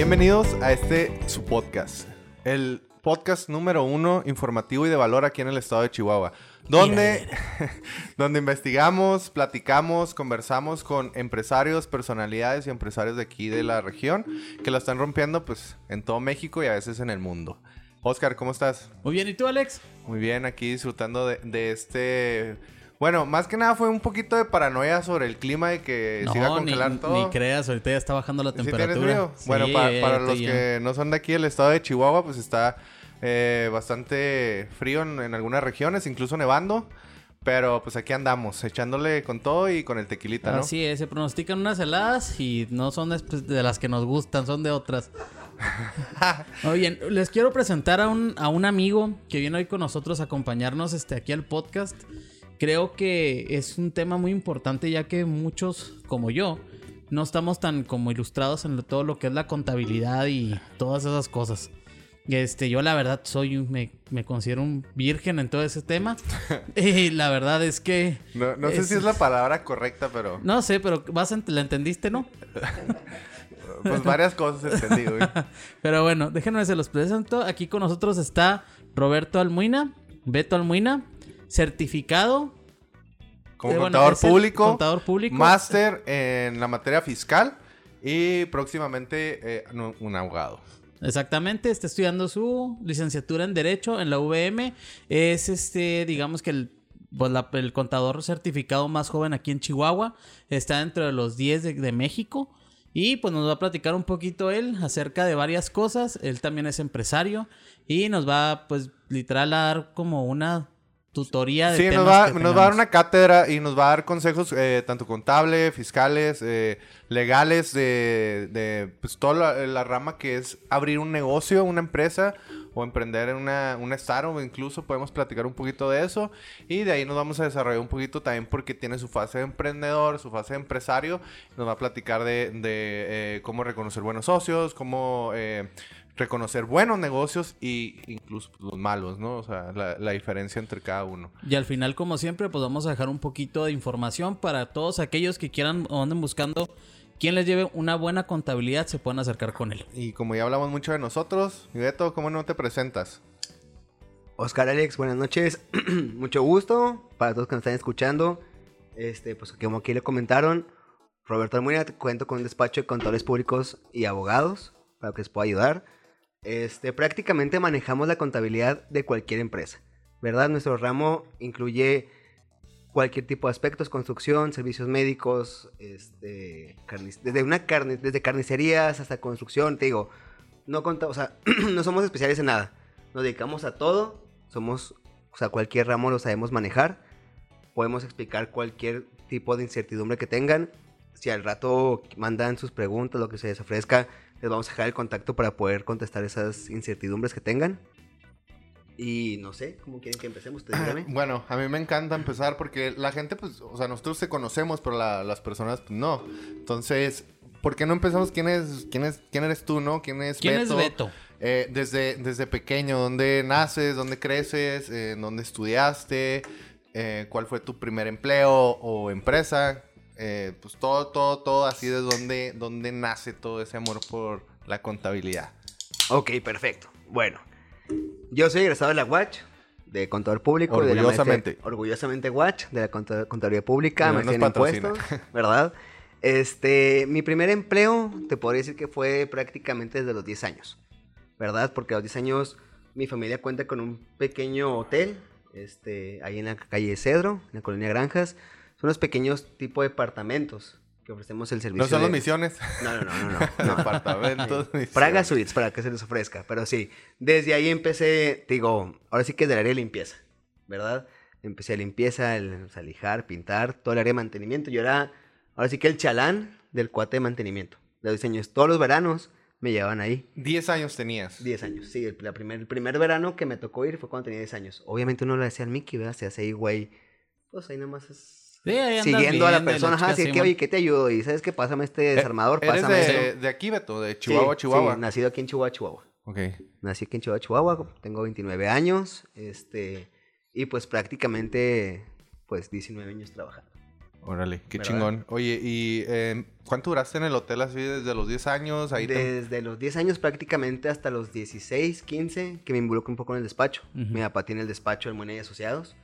Bienvenidos a este su podcast, el podcast número uno informativo y de valor aquí en el estado de Chihuahua, donde, donde investigamos, platicamos, conversamos con empresarios, personalidades y empresarios de aquí de la región que la están rompiendo pues en todo México y a veces en el mundo. Oscar, ¿cómo estás? Muy bien, ¿y tú, Alex? Muy bien, aquí disfrutando de, de este bueno, más que nada fue un poquito de paranoia sobre el clima y que se iba a congelar ni, todo. Ni creas, ahorita ya está bajando la temperatura. ¿Sí frío? bueno, para los que no son de aquí, el estado de Chihuahua, pues está eh, bastante frío en, en, algunas regiones, incluso nevando. Pero pues aquí andamos, echándole con todo y con el tequilita, ¿no? Así es, se pronostican unas heladas y no son de, de las que nos gustan, son de otras. Oye, les quiero presentar a un, a un amigo que viene hoy con nosotros a acompañarnos este, aquí al podcast creo que es un tema muy importante ya que muchos como yo no estamos tan como ilustrados en todo lo que es la contabilidad y todas esas cosas. Este, yo la verdad soy me, me considero un virgen en todo ese tema. y la verdad es que. No, no sé si es la palabra correcta, pero. No sé, pero vas la entendiste, ¿no? pues varias cosas entendí, güey. pero bueno, déjenme se los presento. Aquí con nosotros está Roberto Almuina, Beto Almuina certificado. Como eh, contador, bueno, público, contador público. Máster en la materia fiscal y próximamente eh, un abogado. Exactamente, está estudiando su licenciatura en Derecho en la UVM. Es este, digamos que el, pues la, el contador certificado más joven aquí en Chihuahua. Está dentro de los 10 de, de México. Y pues nos va a platicar un poquito él acerca de varias cosas. Él también es empresario. Y nos va, pues, literal a dar como una tutoría de sí, nos va, nos va a dar una cátedra y nos va a dar consejos eh, tanto contables, fiscales, eh, legales de, de pues, toda la, la, rama que es abrir un negocio, una empresa o emprender en una, una startup, incluso podemos platicar un poquito de eso. Y de ahí nos vamos a desarrollar un poquito también porque tiene su fase de emprendedor, su fase de empresario, nos va a platicar de, de eh, cómo reconocer buenos socios, cómo reconocer buenos negocios y incluso los malos, ¿no? O sea, la, la, diferencia entre cada uno. Y al final, como siempre, pues vamos a dejar un poquito de información para todos aquellos que quieran o anden buscando quien les lleve una buena contabilidad, se puedan acercar con él. Y como ya hablamos mucho de nosotros, Beto, ¿cómo no te presentas? Oscar Alex, buenas noches. mucho gusto para todos que nos están escuchando. Este, pues como aquí le comentaron, Roberto Almuina, cuento con un despacho de contadores públicos y abogados para que les pueda ayudar. Este, prácticamente manejamos la contabilidad de cualquier empresa, ¿verdad? Nuestro ramo incluye cualquier tipo de aspectos, construcción, servicios médicos, este, desde una carne, desde carnicerías hasta construcción, te digo, no o sea, no somos especiales en nada. Nos dedicamos a todo, somos, o sea, cualquier ramo lo sabemos manejar. Podemos explicar cualquier tipo de incertidumbre que tengan. Si al rato mandan sus preguntas, lo que se les ofrezca, les vamos a dejar el contacto para poder contestar esas incertidumbres que tengan. Y no sé, ¿cómo quieren que empecemos? Ustedes, bueno, a mí me encanta empezar porque la gente, pues, o sea, nosotros se conocemos, pero la, las personas, pues, no. Entonces, ¿por qué no empezamos? ¿Quién es, quién es, quién eres tú, no? ¿Quién es ¿Quién Beto? es Beto? Eh, desde, desde pequeño, ¿dónde naces? ¿Dónde creces? Eh, ¿Dónde estudiaste? Eh, ¿Cuál fue tu primer empleo o empresa? Eh, pues todo, todo, todo así de dónde, dónde nace todo ese amor por la contabilidad. Ok, perfecto. Bueno, yo soy egresado de la Watch, de contador público. Orgullosamente. De la orgullosamente Watch, de la contabilidad pública, me en impuestos, ¿verdad? Este, mi primer empleo, te podría decir que fue prácticamente desde los 10 años, ¿verdad? Porque a los 10 años mi familia cuenta con un pequeño hotel, este, ahí en la calle Cedro, en la colonia Granjas, son unos pequeños tipo de departamentos, que ofrecemos el servicio. No son de... las misiones. No, no, no, no. no, no. Departamentos. Praga Suites, para que se les ofrezca. Pero sí, desde ahí empecé, digo, ahora sí que del área de limpieza, ¿verdad? Empecé a limpieza, el, o sea, lijar, pintar, todo el área de mantenimiento. Yo era, ahora sí que el chalán del cuate de mantenimiento, de diseños. Todos los veranos me llevaban ahí. 10 años tenías. 10 años, sí. El, la primer, el primer verano que me tocó ir fue cuando tenía 10 años. Obviamente uno le hacía al Mickey, ¿verdad? Se hace ahí, güey. Pues ahí nomás es... Sí, ahí andas Siguiendo a la persona, ajá, así que, oye, ¿qué te ayudo? Y ¿sabes qué? Pásame este desarmador, Eh, ¿Eres pásame de, esto. de aquí, Beto? De Chihuahua, Sí, Chihuahua. Sí, nacido aquí en Chihuahua, Chihuahua. Ok. Nací aquí en Chihuahua, Chihuahua, tengo 29 años, este, y pues prácticamente, pues 19 años trabajando. Órale, qué ¿Verdad? chingón. Oye, ¿y eh, cuánto duraste en el hotel así desde los 10 años? Ahí te- Desde los 10 años prácticamente hasta los 16, 15, que me involucro un poco en el despacho. Ujú. Mi papá tiene el despacho de Moneda y Asociados.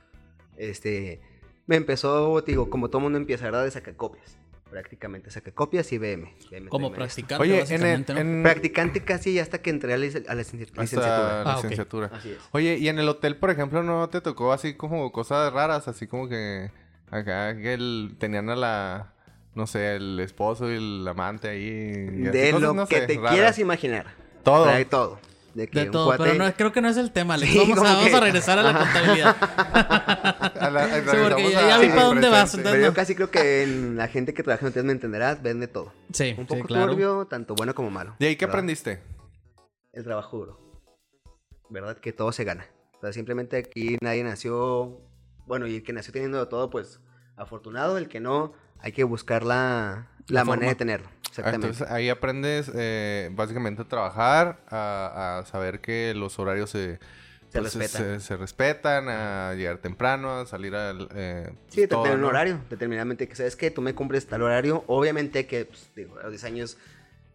Este, me empezó, digo, como todo mundo empieza, ¿verdad? De sacar copias. Prácticamente saca copias y BM. BM Como practicante, Oye, en, el- básicamente, ¿no? en- Practicante casi ya hasta que entré a la, a la hasta licenciatura. la Ah, licenciatura. Así es. Oye, ¿y en el hotel, por ejemplo, no te tocó así como cosas raras? Así como que acá que el- tenían a la, no sé, el esposo y el amante ahí. y así De cosas, lo no que sé, te raras. quieras imaginar. Todo. Trae todo. De, que De un todo, cuate- pero no, creo que no es el tema, Alex. Sí, vamos, a, como vamos que- a regresar a la contabilidad. A la- Sí, porque ya- vi al pa' dónde vas, entonces- Pero no. yo casi creo que en la gente que trabaja en hoteles me entenderás, vende todo. Sí, Un sí, poco claro. turbio, tanto bueno como malo. ¿Y ahí qué ¿verdad? aprendiste? El trabajo duro. ¿Verdad? Que todo se gana. O sea, simplemente aquí nadie nació. Bueno, y el que nació teniendo de todo, pues afortunado. El que no, hay que buscar la, la, La manera forma. de tenerlo. Exactamente. Entonces ahí aprendes eh, básicamente a trabajar, a, a saber que los horarios se, Se pues, respetan. se, se respetan, a llegar temprano, a salir al... Eh, Sí, de todo, tener un ¿no? horario. Determinadamente que sabes que tú me cumples tal horario. Obviamente que, pues, digo, a los 10 años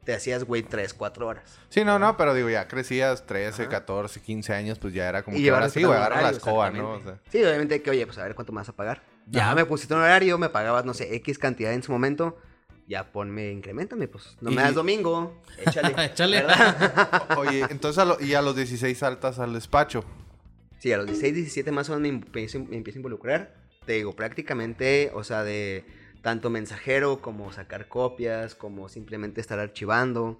te hacías, güey, 3, 4 horas. Sí, no, no, pero digo, ya crecías 13, Ajá. 14, 15 años, pues ya era como Y que ahora sí, güey, agarra la escoba, ¿no? O sea, Sí, obviamente que, oye, pues a ver cuánto me vas a pagar. Ya Ajá. me pusiste un horario, me pagabas, no sé, X cantidad en su momento. Ya ponme, incrementame, pues. No Y- me das domingo, échale. Échale. Oye, entonces a lo- y a los 16 saltas al despacho. Sí, a los 16, 17 más o menos me empiezo, me empiezo a involucrar. Te digo, prácticamente, o sea, de tanto mensajero como sacar copias, como simplemente estar archivando.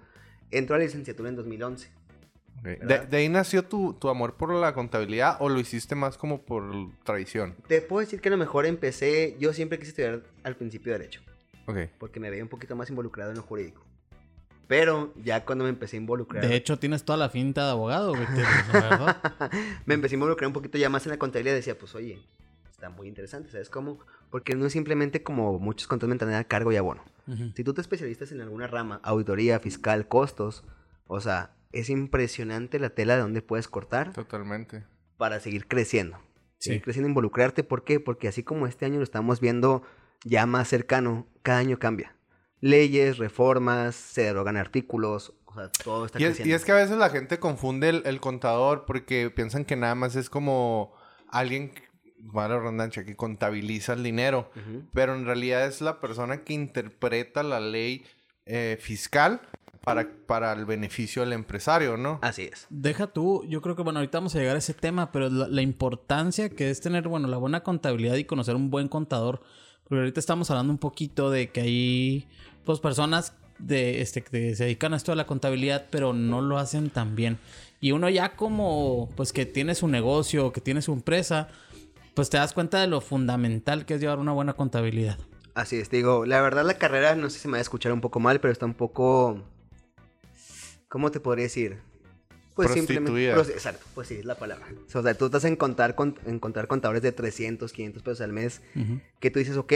Entró a la licenciatura en 2011. Ok. ¿De, de ahí nació tu, tu amor por la contabilidad o lo hiciste más como por tradición? Te puedo decir que a lo mejor empecé, yo siempre quise estudiar al principio Derecho, Ok. porque me veía un poquito más involucrado en lo jurídico. Pero ya cuando me empecé a involucrar, De hecho, tienes toda la finta de abogado, güey. verdad. me empecé a involucrar un poquito ya más en la contabilidad, decía, pues oye, está muy interesante, ¿sabes cómo? Porque no es simplemente como muchos contadores me a cargo y abono. Ujú. Si tú te especialistas en alguna rama, auditoría, fiscal, costos, o sea, es impresionante la tela de donde puedes cortar Totalmente. para seguir creciendo. Sí. Seguir creciendo, involucrarte. ¿Por qué? Porque así como este año lo estamos viendo ya más cercano, cada año cambia. Leyes, reformas, se derogan artículos, o sea, todo está Y es, creciendo. y es que a veces la gente confunde el, el contador porque piensan que nada más es como alguien, vale la redundancia, que contabiliza el dinero. Pero en realidad es la persona que interpreta la ley eh, fiscal para, para el beneficio del empresario, ¿no? Así es. Deja tú, yo creo que bueno, ahorita vamos a llegar a ese tema, pero la, la importancia que es tener, bueno, la buena contabilidad y conocer un buen contador. Porque ahorita estamos hablando un poquito de que hay, pues, personas de, este, que se dedican a esto de la contabilidad, pero no lo hacen tan bien. Y uno ya como, pues, que tiene su negocio, que tiene su empresa, pues te das cuenta de lo fundamental que es llevar una buena contabilidad. Así es, digo, la verdad la carrera, no sé si me va a escuchar un poco mal, pero está un poco, ¿cómo te podría decir? Pues Prostituida. prosti- exacto, pues sí, es la palabra. O sea, tú estás en contar, con, en contar contadores de 300, 500 pesos al mes, Ujú. que tú dices, ok,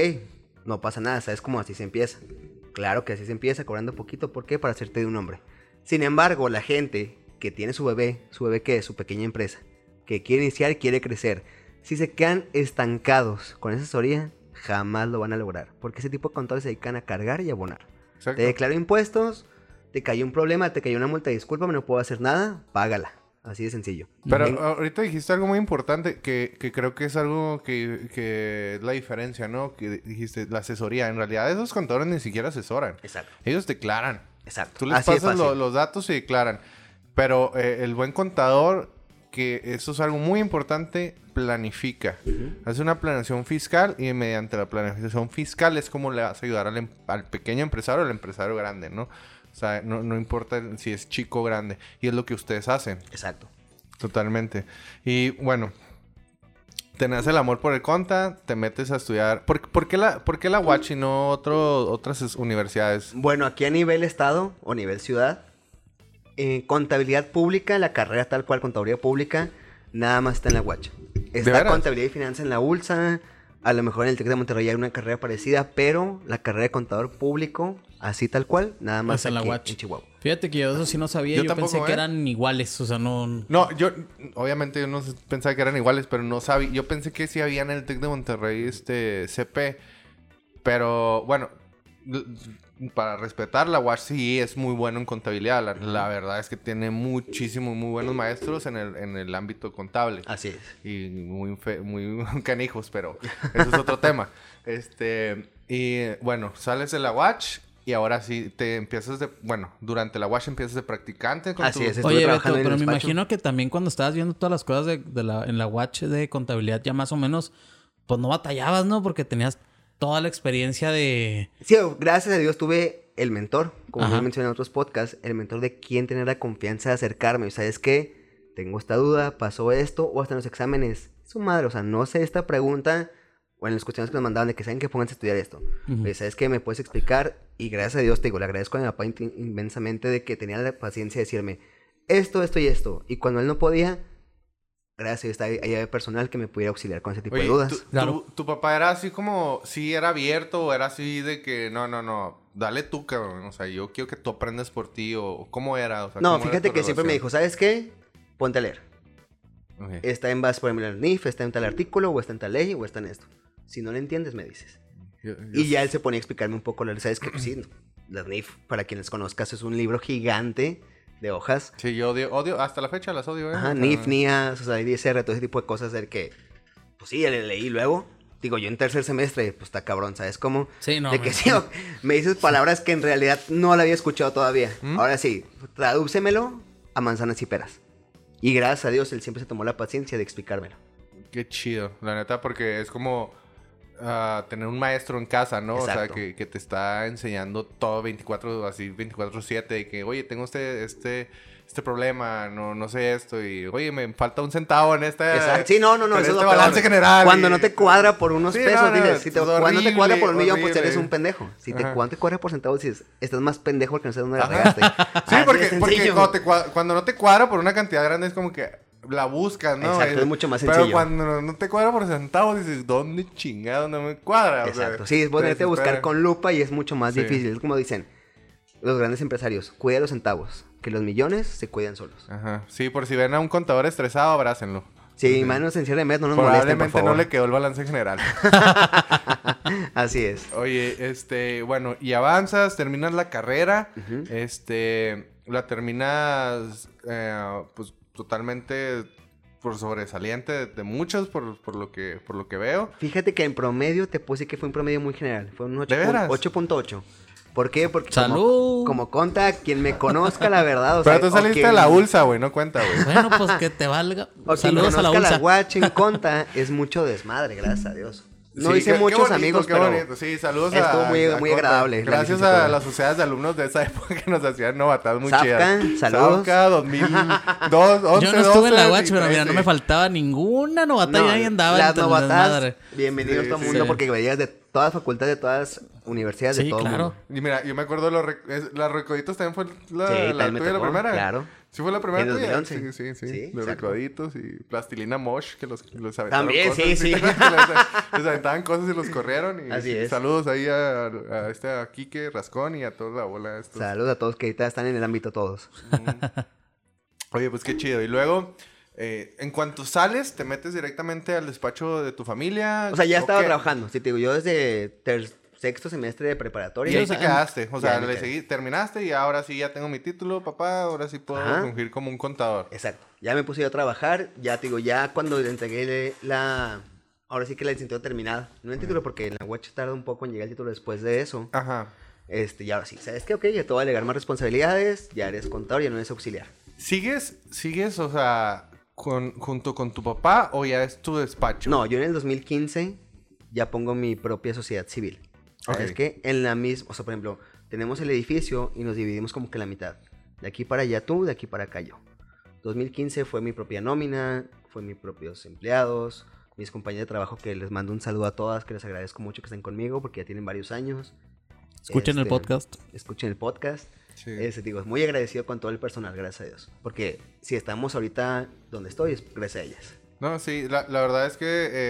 no pasa nada, sabes cómo así se empieza. Claro que así se empieza, cobrando poquito, ¿por qué? Para hacerte de un hombre. Sin embargo, la gente que tiene su bebé, su bebé que es su pequeña empresa, que quiere iniciar quiere crecer, si se quedan estancados con esa asesoría, jamás lo van a lograr. Porque ese tipo de contadores se dedican a cargar y abonar. Exacto. Te declaro impuestos, te cayó un problema, te cayó una multa, discúlpame, no puedo hacer nada, págala. Así de sencillo. Pero ahorita dijiste algo muy importante que, que creo que es algo que, que es la diferencia, ¿no? Que dijiste la asesoría. En realidad esos contadores ni siquiera asesoran. Exacto, Ellos declaran. exacto. Tú les Así pasas lo- los datos y declaran. Pero eh, el buen contador que eso es algo muy importante, planifica. Haz una planeación fiscal y mediante la planificación fiscal es como le vas a ayudar al, em- al pequeño empresario o al empresario grande, ¿no? O sea, no, no importa si es chico o grande. Y es lo que ustedes hacen. Exacto. Totalmente. Y bueno, tenés el amor por el conta, te metes a estudiar. ¿Por, por qué, la, por qué la Watch y no otro, otras es- universidades? Bueno, aquí a nivel estado o nivel ciudad, eh, contabilidad pública, la carrera tal cual, contabilidad pública, nada más está en la Guacha. Está contabilidad y finanzas en la ULSA, a lo mejor en el TEC de Monterrey hay una carrera parecida, pero la carrera de contador público, así tal cual, nada más Es en la aquí UACH. en Chihuahua. Fíjate que yo eso sí no sabía. Yo Yo, tampoco, pensé que ¿eh? eran iguales. O sea, no. No, yo obviamente yo no pensaba que eran iguales, pero no sabía. Yo pensé que sí había en el TEC de Monterrey este CP. Pero bueno, para respetar, la UAS sí es muy bueno en contabilidad. La, la verdad es que tiene muchísimos, muy buenos maestros en el, en el ámbito contable. Así es. y muy, fe- muy canijos, pero eso es otro tema. Este, y bueno, sales de la Watch y ahora sí te empiezas de, bueno, durante la Watch empiezas de practicante con Así tu- es, Estuve Oye, Beto, pero me imagino que también cuando estabas viendo todas las cosas de, de la, en la Watch de contabilidad, ya más o menos, pues no batallabas, ¿no? Porque tenías toda la experiencia de. Sí, gracias a Dios tuve el mentor, como Ajá. ya mencioné en otros podcasts, el mentor de quién tener la confianza de acercarme. Y sabes qué, tengo esta duda, pasó esto, o hasta en los exámenes. Su madre, o sea, no sé esta pregunta, o en las cuestiones que nos mandaban de que saben que pónganse a estudiar esto. Ujú. Oye, ¿Sabes qué? ¿Me puedes explicar? Y gracias a Dios, te digo, le agradezco a mi papá in- inmensamente de que tenía la paciencia de decirme esto, esto y esto. Y cuando él no podía, gracias había personal que me pudiera auxiliar con ese tipo Oye, de dudas. tu- tu, Claro. tu papá era así como, sí era abierto o era así de que, no, no, no, dale tú, cabrón. O sea, yo quiero que tú aprendas por ti o cómo era. O sea, No, ¿cómo era fíjate que siempre me relación? dijo, ¿sabes qué? Ponte a leer. Ok. Está en base, por ejemplo, el NIF, está en tal artículo, o está en tal ley, o está en esto. Si no lo entiendes, me dices. Yo- yo Y ya él se ponía a explicarme un poco, la- ¿sabes qué? Pues sí, las NIF, para quienes conozcas, es un libro gigante de hojas. Sí, yo odio, odio, hasta la fecha las odio, ¿eh? Ajá, O sea, NIF, NIAS, o sea, ISR, todo ese tipo de cosas, del que, pues sí, ya le leí luego. Digo, yo en tercer semestre, pues está cabrón, ¿sabes cómo? Sí, no. de que sí, me dices palabras que en realidad no la había escuchado todavía. ¿Mm? Ahora sí, tradúcemelo a manzanas y peras. Y gracias a Dios, él siempre se tomó la paciencia de explicármelo. Qué chido, la neta, porque es como ah, tener un maestro en casa, ¿no? O sea, que, que te está enseñando todo 24, así 24-7, de que, oye, tengo este, este, este problema, no, no sé esto, y oye, me falta un centavo en esta. Exacto. Sí, no, no, no, eso es este lo peor. balance general. Cuando y- no te cuadra por unos Sí, pesos, no, no, dices, si te, es cuando no te cuadra por un horrible, millón, pues eres horrible. un pendejo. Si te, cuando te cuadra por centavos, dices, estás más pendejo porque no sabes dónde la regaste. Sí, porque, porque cuando, te cuando no te cuadra por una cantidad grande es como que la buscas, ¿no? Exacto, es mucho más Pero sencillo. cuando no- te cuadra por centavos, dices, ¿dónde chingado no me cuadra? O sea, Exacto. Sí, es te ponerte a buscar con lupa y es mucho más Sí. difícil. Es como dicen los grandes empresarios, cuida los centavos, que los millones se cuidan solos. Ajá. Sí, por si ven a un contador estresado, abrácenlo. Sí, manos en cierre de mes, no nos molesten, por Probablemente no favor. le quedó el balance general. Así es. Oye, este, bueno, y avanzas, terminas la carrera, este, la terminas, eh, pues, totalmente por sobresaliente de, de muchos, por, por lo que, por lo que veo. Fíjate que en promedio te puse que fue un promedio muy general. Fue un 8 ¿De veras? 8.8. ¿Por qué? Porque como, ¡Salud! como conta, quien me conozca la verdad, o Pero sea, tú saliste o de la ULSA, güey, no cuenta, güey. Bueno, pues que te valga. O quien Saludos a la conozca ULSA. la Watch en conta, es mucho desmadre, gracias a Dios. No Sí, hice qué- qué muchos bonito, amigos, qué pero bonito. Sí, saludos a... estuvo muy- a muy agradable Gracias a las sociedades de alumnos de esa época que nos hacían novatadas muy chidas. saludos. Zafca, 2002, 11, Yo no estuve en la 12, Watch, pero mira, no 13. me faltaba ninguna novata y ahí andaba las novatadas, bienvenidos Sí, todo el sí, mundo, porque veías de todas facultades, de todas universidades, de Sí, todo claro. mundo. Y mira, yo me acuerdo, los las recoditos también fue la, Sí, la la primera. claro. Sí fue la primera En tuya. 2011. Sí, sí, sí. Sí, los recoditos y plastilina Mosh, que los, los aventaron También, cosas, sí, sí. les, les aventaban cosas y los corrieron. Y, Así es. Saludos ahí a, a este a Quique Rascón y a toda la bola. Estos. Saludos a todos que ahorita están en el ámbito todos. Oye, pues qué chido. Y luego, eh, en cuanto sales, te metes directamente al despacho de tu familia. O sea, ya estaba qué? trabajando. Sí, te digo, yo desde ter- sexto semestre de preparatoria. Y ahí o sea, te quedaste. O sea, le seguí, terminaste y ahora sí ya tengo mi título, papá. Ahora sí puedo Ajá. fungir como un contador. Exacto. Ya me puse yo a trabajar. Ya te digo, ya cuando le entregué la. Ahora sí que la licenciatura terminada. No el título, porque en la Watch tarda un poco en llegar el título después de eso. Ajá. Este, y ahora sí, ¿sabes qué? Ok, ya te voy a delegar más responsabilidades. Ya eres contador, ya no eres auxiliar. ¿Sigues, sigues, o sea, con, junto con tu papá o ya es tu despacho? No, yo en el 2015 ya pongo mi propia sociedad civil. ¿Sabes Ok. qué? En la misma, o sea, por ejemplo, tenemos el edificio y nos dividimos como que la mitad. De aquí para allá tú, de aquí para acá yo. 2015 fue mi propia nómina, fue mis propios empleados, mis compañeros de trabajo que les mando un saludo a todas, que les agradezco mucho que estén conmigo porque ya tienen varios años. Escuchen el Este, podcast. Escuchen el podcast. Sí. Este, digo, muy agradecido con todo el personal, gracias a Dios. Porque si estamos ahorita donde estoy, es gracias a ellas. No, sí, la, la verdad es que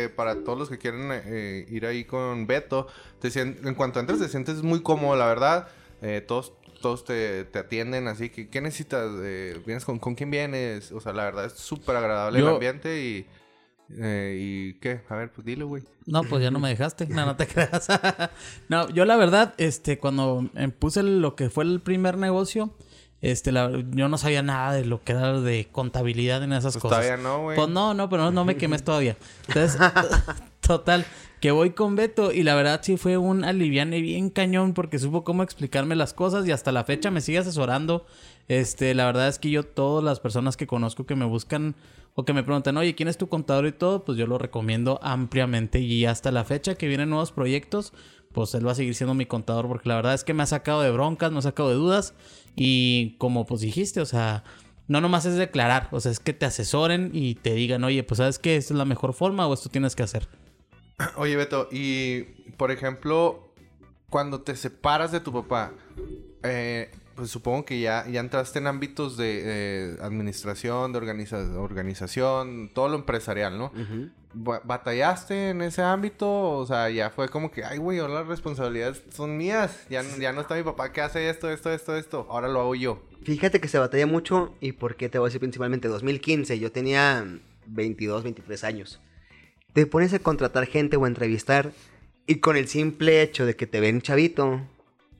eh, para todos los que quieren eh, ir ahí con Beto, te sien- en cuanto entres te sientes muy cómodo, la verdad. Eh, todos todos te, te atienden, así que ¿qué necesitas? Eh, ¿Vienes con, con quién vienes? O sea, la verdad es súper agradable el ambiente y... eh, ¿Y qué? A ver, pues dilo, güey. No, pues ya no me dejaste. No, no te creas. no, yo la verdad, este, cuando em, puse lo que fue el primer negocio, este, la- yo no sabía nada de lo que era de contabilidad en esas Pues cosas. todavía no, güey. Pues no, no, pero no, no me quemes todavía. Entonces, total, que voy con Beto y la verdad sí fue un aliviane bien cañón porque supo cómo explicarme las cosas y hasta la fecha me sigue asesorando. Este, la verdad es que yo todas las personas que conozco que me buscan o que me preguntan, oye, ¿quién es tu contador y todo? Pues yo lo recomiendo ampliamente y hasta la fecha que vienen nuevos proyectos, pues él va a seguir siendo mi contador porque la verdad es que me ha sacado de broncas, me ha sacado de dudas y como pues dijiste, o sea, no nomás es declarar, o sea, es que te asesoren y te digan, oye, pues sabes que esta es la mejor forma o esto tienes que hacer. Oye, Beto, y por ejemplo, cuando te separas de tu papá, eh, pues supongo que ya, ya entraste en ámbitos de eh, administración, de organiza- organización, todo lo empresarial, ¿no? Ba- ¿Batallaste en ese ámbito? O sea, ya fue como que, ay, güey, ahora las responsabilidades son mías. Ya, ya no está mi papá que hace esto, esto, esto, esto. Ahora lo hago yo. Fíjate que se batalla mucho y por qué te voy a decir principalmente 2015, yo tenía 22, 23 años. Te pones a contratar gente o a entrevistar y con el simple hecho de que te ven chavito,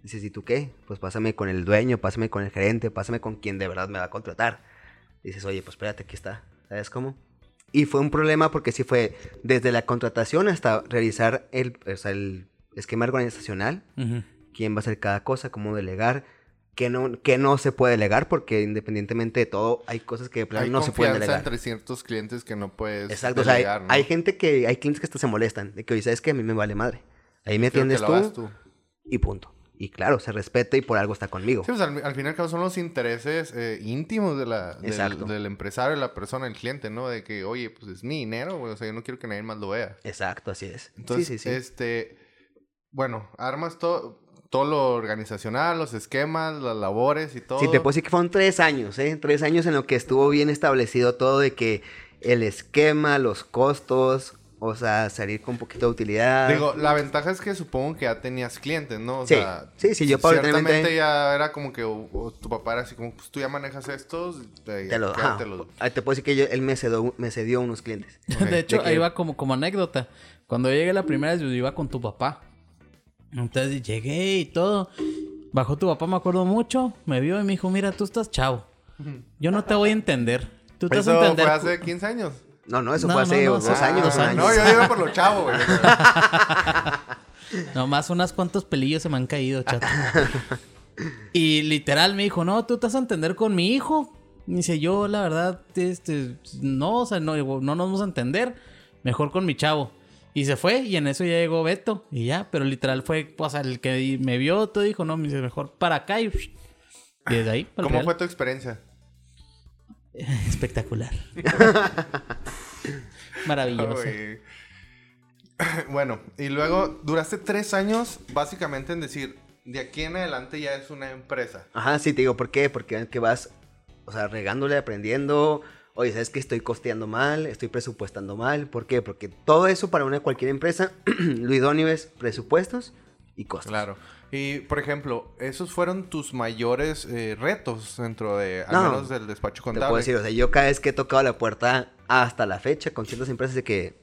dices, ¿y tú qué? Pues pásame con el dueño, pásame con el gerente, pásame con quien de verdad me va a contratar. Dices, oye, pues espérate, aquí está. ¿Sabes cómo? Y fue un problema porque sí fue desde la contratación hasta realizar el, o sea, el esquema organizacional quién va a hacer cada cosa, cómo delegar, qué no, qué no se puede delegar, porque independientemente de todo, hay cosas que de plano Hay no se pueden delegar. entre ciertos clientes que no puedes Exacto, o sea, hay, delegar, ¿no? hay gente que, hay clientes que hasta se molestan, de que, oye, ¿sabes qué? A mí me vale madre. Ahí me que atiendes tú. y punto. Y claro, se respeta y por algo está conmigo. Sí, pues al, al fin y al cabo son los intereses eh, íntimos de la, del, del empresario, la persona, el cliente, ¿no? De que, oye, pues es mi dinero, güey. O sea, yo no quiero que nadie más lo vea. Exacto, así es. Entonces, sí, sí, sí. este... Bueno, armas todo, todo lo organizacional, los esquemas, las labores y todo. Sí, te puedo decir que fueron tres años, ¿eh? Tres años en lo que estuvo bien establecido todo de que el esquema, los costos, o sea, salir con poquito de utilidad. Digo, la ventaja es que supongo que ya tenías clientes, ¿no? O Sí, sea, sí, sí, yo ciertamente ya era como que o- o tu papá era así como, pues tú ya manejas estos, te, te lo, ajá. Ah, te puedo decir que yo- él me cedió, me cedió unos clientes. De hecho, De que- ahí va como, como anécdota. Cuando yo llegué la primera vez, yo iba con tu papá. Entonces llegué y todo. Bajó tu papá, me acuerdo mucho. Me vio y me dijo, mira, tú estás chavo. Yo no te voy a entender. Tú te vas a entender. fue hace 15 años. No, no, eso No, fue hace no, no, dos años. dos. No, yo iba por lo chavo, güey. Nomás unas cuantos pelillos se me han caído, chato. y literal me dijo, no, tú te vas a entender con mi hijo. Y dice, yo la verdad, este, no, o sea, no, no nos vamos a entender. Mejor con mi chavo. Y se fue y en eso ya llegó Beto. Y ya, pero literal fue, o sea, el que me vio, todo dijo, no, me dice, mejor para acá y... y desde ahí, para ¿Cómo Real. fue tu experiencia? Espectacular. Maravilloso. Bueno, y luego duraste tres años básicamente en decir, de aquí en adelante ya es una empresa. Ajá, sí, te digo, ¿por qué? Porque que vas, o sea, regándole, aprendiendo. Oye, ¿sabes que estoy costeando mal? Estoy presupuestando mal. ¿Por qué? Porque todo eso para una cualquier empresa, lo idóneo es presupuestos y costos. Claro. Y, por ejemplo, esos fueron tus mayores eh, retos dentro de, al No. menos del despacho Te puedo contable. decir, o sea, yo cada vez que he tocado la puerta hasta la fecha con ciertas empresas de que,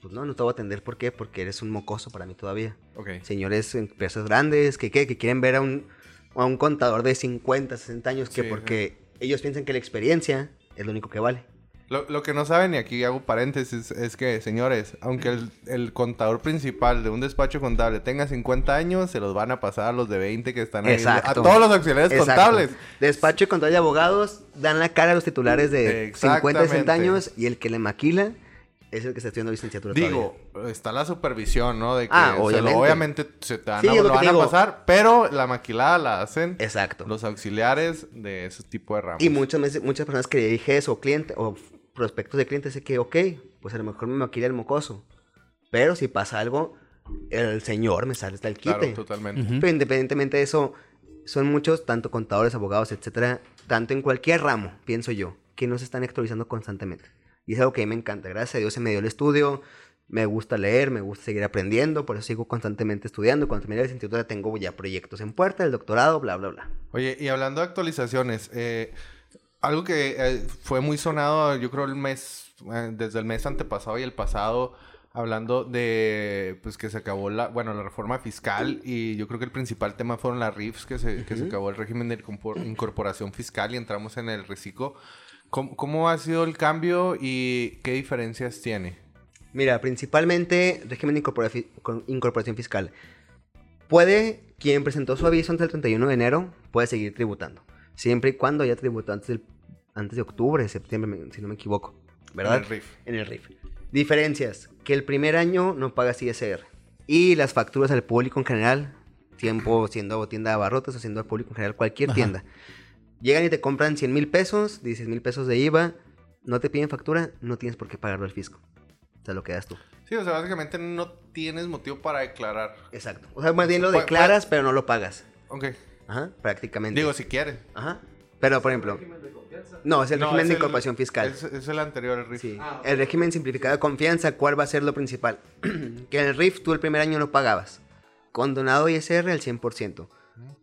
pues no, no te voy a atender. ¿Por qué? Porque eres un mocoso para mí todavía. Ok. Señores, empresas grandes que, ¿qué? que quieren ver a un, a un contador de 50, 60 años que Sí, porque ellos piensan que la experiencia es lo único que vale. Lo, lo que no saben, y aquí hago paréntesis, es que, señores, aunque el, el contador principal de un despacho contable tenga 50 años, se los van a pasar a los de 20 que están ahí. Exacto. A todos los auxiliares Exacto. contables. Despacho de contable de abogados dan la cara a los titulares de 50, 60 Exactamente. años y el que le maquila es el que está estudiando licenciatura. Digo, está la supervisión, ¿no? De que Ah, se lo- obviamente. obviamente se te van, Sí, a, lo lo van pasar, pero la maquilada la hacen todavía. Exacto. los auxiliares de ese tipo de ramos. Y muchas veces, muchas personas que eso, o cliente, o prospectos de clientes, es que, ok, pues a lo mejor me maquila el mocoso. Pero si pasa algo, el señor me sale hasta el quite. Claro, totalmente. Ujú. Pero independientemente de eso, son muchos, tanto contadores, abogados, etcétera, tanto en cualquier ramo, pienso yo, que no se están actualizando constantemente. Y es algo que a mí me encanta. Gracias a Dios se me dio el estudio, me gusta leer, me gusta seguir aprendiendo, por eso sigo constantemente estudiando. Cuando termine la licenciatura tengo ya proyectos en puerta, el doctorado, bla, bla, bla. Oye, y hablando de actualizaciones, eh, algo que eh, fue muy sonado, yo creo, el mes, eh, desde el mes antepasado y el pasado, hablando de, pues, que se acabó la, bueno, la reforma fiscal y yo creo que el principal tema fueron las RIFs, que se, que se acabó el régimen de incorpor- incorporación fiscal y entramos en el reciclo. ¿Cómo, cómo ha sido el cambio y qué diferencias tiene? Mira, principalmente régimen de incorpora- incorporación fiscal. Puede, quien presentó su aviso antes del 31 de enero, puede seguir tributando. Siempre y cuando haya tributado antes, del- antes de octubre, septiembre, si no me equivoco. ¿Verdad? En el RIF. En el RIF. Diferencias. Que el primer año no pagas ISR. Y las facturas al público en general, tiempo siendo tienda de abarrotes o siendo al público en general, cualquier Ajá. tienda. Llegan y te compran 100 mil pesos, 16 mil pesos de IVA, no te piden factura, no tienes por qué pagarlo al fisco. O sea, lo que das tú. Sí, o sea, básicamente no tienes motivo para declarar. Exacto. O sea, más bien lo Puede- declaras, pero no lo pagas. Ok. Ajá, prácticamente. Digo, si quieres. Ajá. Pero, por ejemplo... No, es el No, régimen es de el- incorporación fiscal. Es, es el anterior, el RIF. Sí. El régimen simplificado de confianza, ¿cuál va a ser lo principal? que en el RIF tú el primer año no pagabas. Condonado ISR al 100%.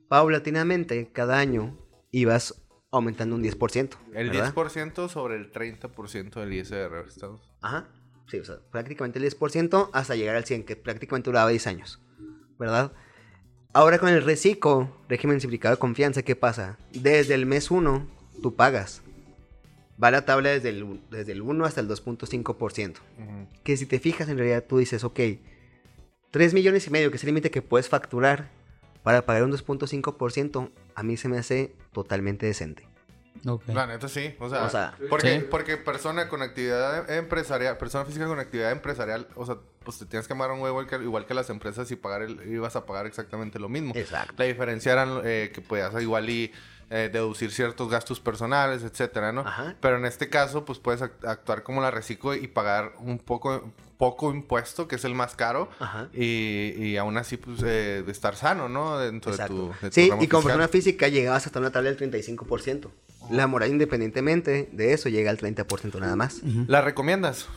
Paulatinamente, cada año ibas aumentando un 10%. El ¿verdad? 10% sobre el 30% del ISR. Estamos... Ajá. Sí, o sea, prácticamente el 10% hasta llegar al 100, que prácticamente duraba 10 años. ¿Verdad? Ahora con el reciclo, régimen simplificado de confianza, ¿qué pasa? Desde el mes 1, tú pagas. Va la tabla desde el, desde el 1 hasta el 2.5%. Ujú. Que si te fijas, en realidad tú dices, ok, 3 millones y medio, que es el límite que puedes facturar para pagar un 2.5%, a mí se me hace totalmente decente. Ok. La neta sí. O sea, O sea, porque, Sí. porque persona con actividad empresarial, persona física con actividad empresarial, o sea, pues te tienes que amar un huevo igual que, igual que las empresas y pagar el, ibas a pagar exactamente lo mismo. Exacto. La diferencia era eh, que podías igual y eh, deducir ciertos gastos personales, etcétera, ¿no? Ajá. Pero en este caso, pues puedes act- actuar como la reciclo y pagar un poco, poco impuesto, que es el más caro, Ajá. y, y aún así, pues, eh, de estar sano, ¿no? Dentro de tu, Exacto. de tu Sí, ramo y como fiscal. persona física llegabas hasta una tabla del 35%. La moral, independientemente de eso, llega al 30% nada más. ¿La recomiendas?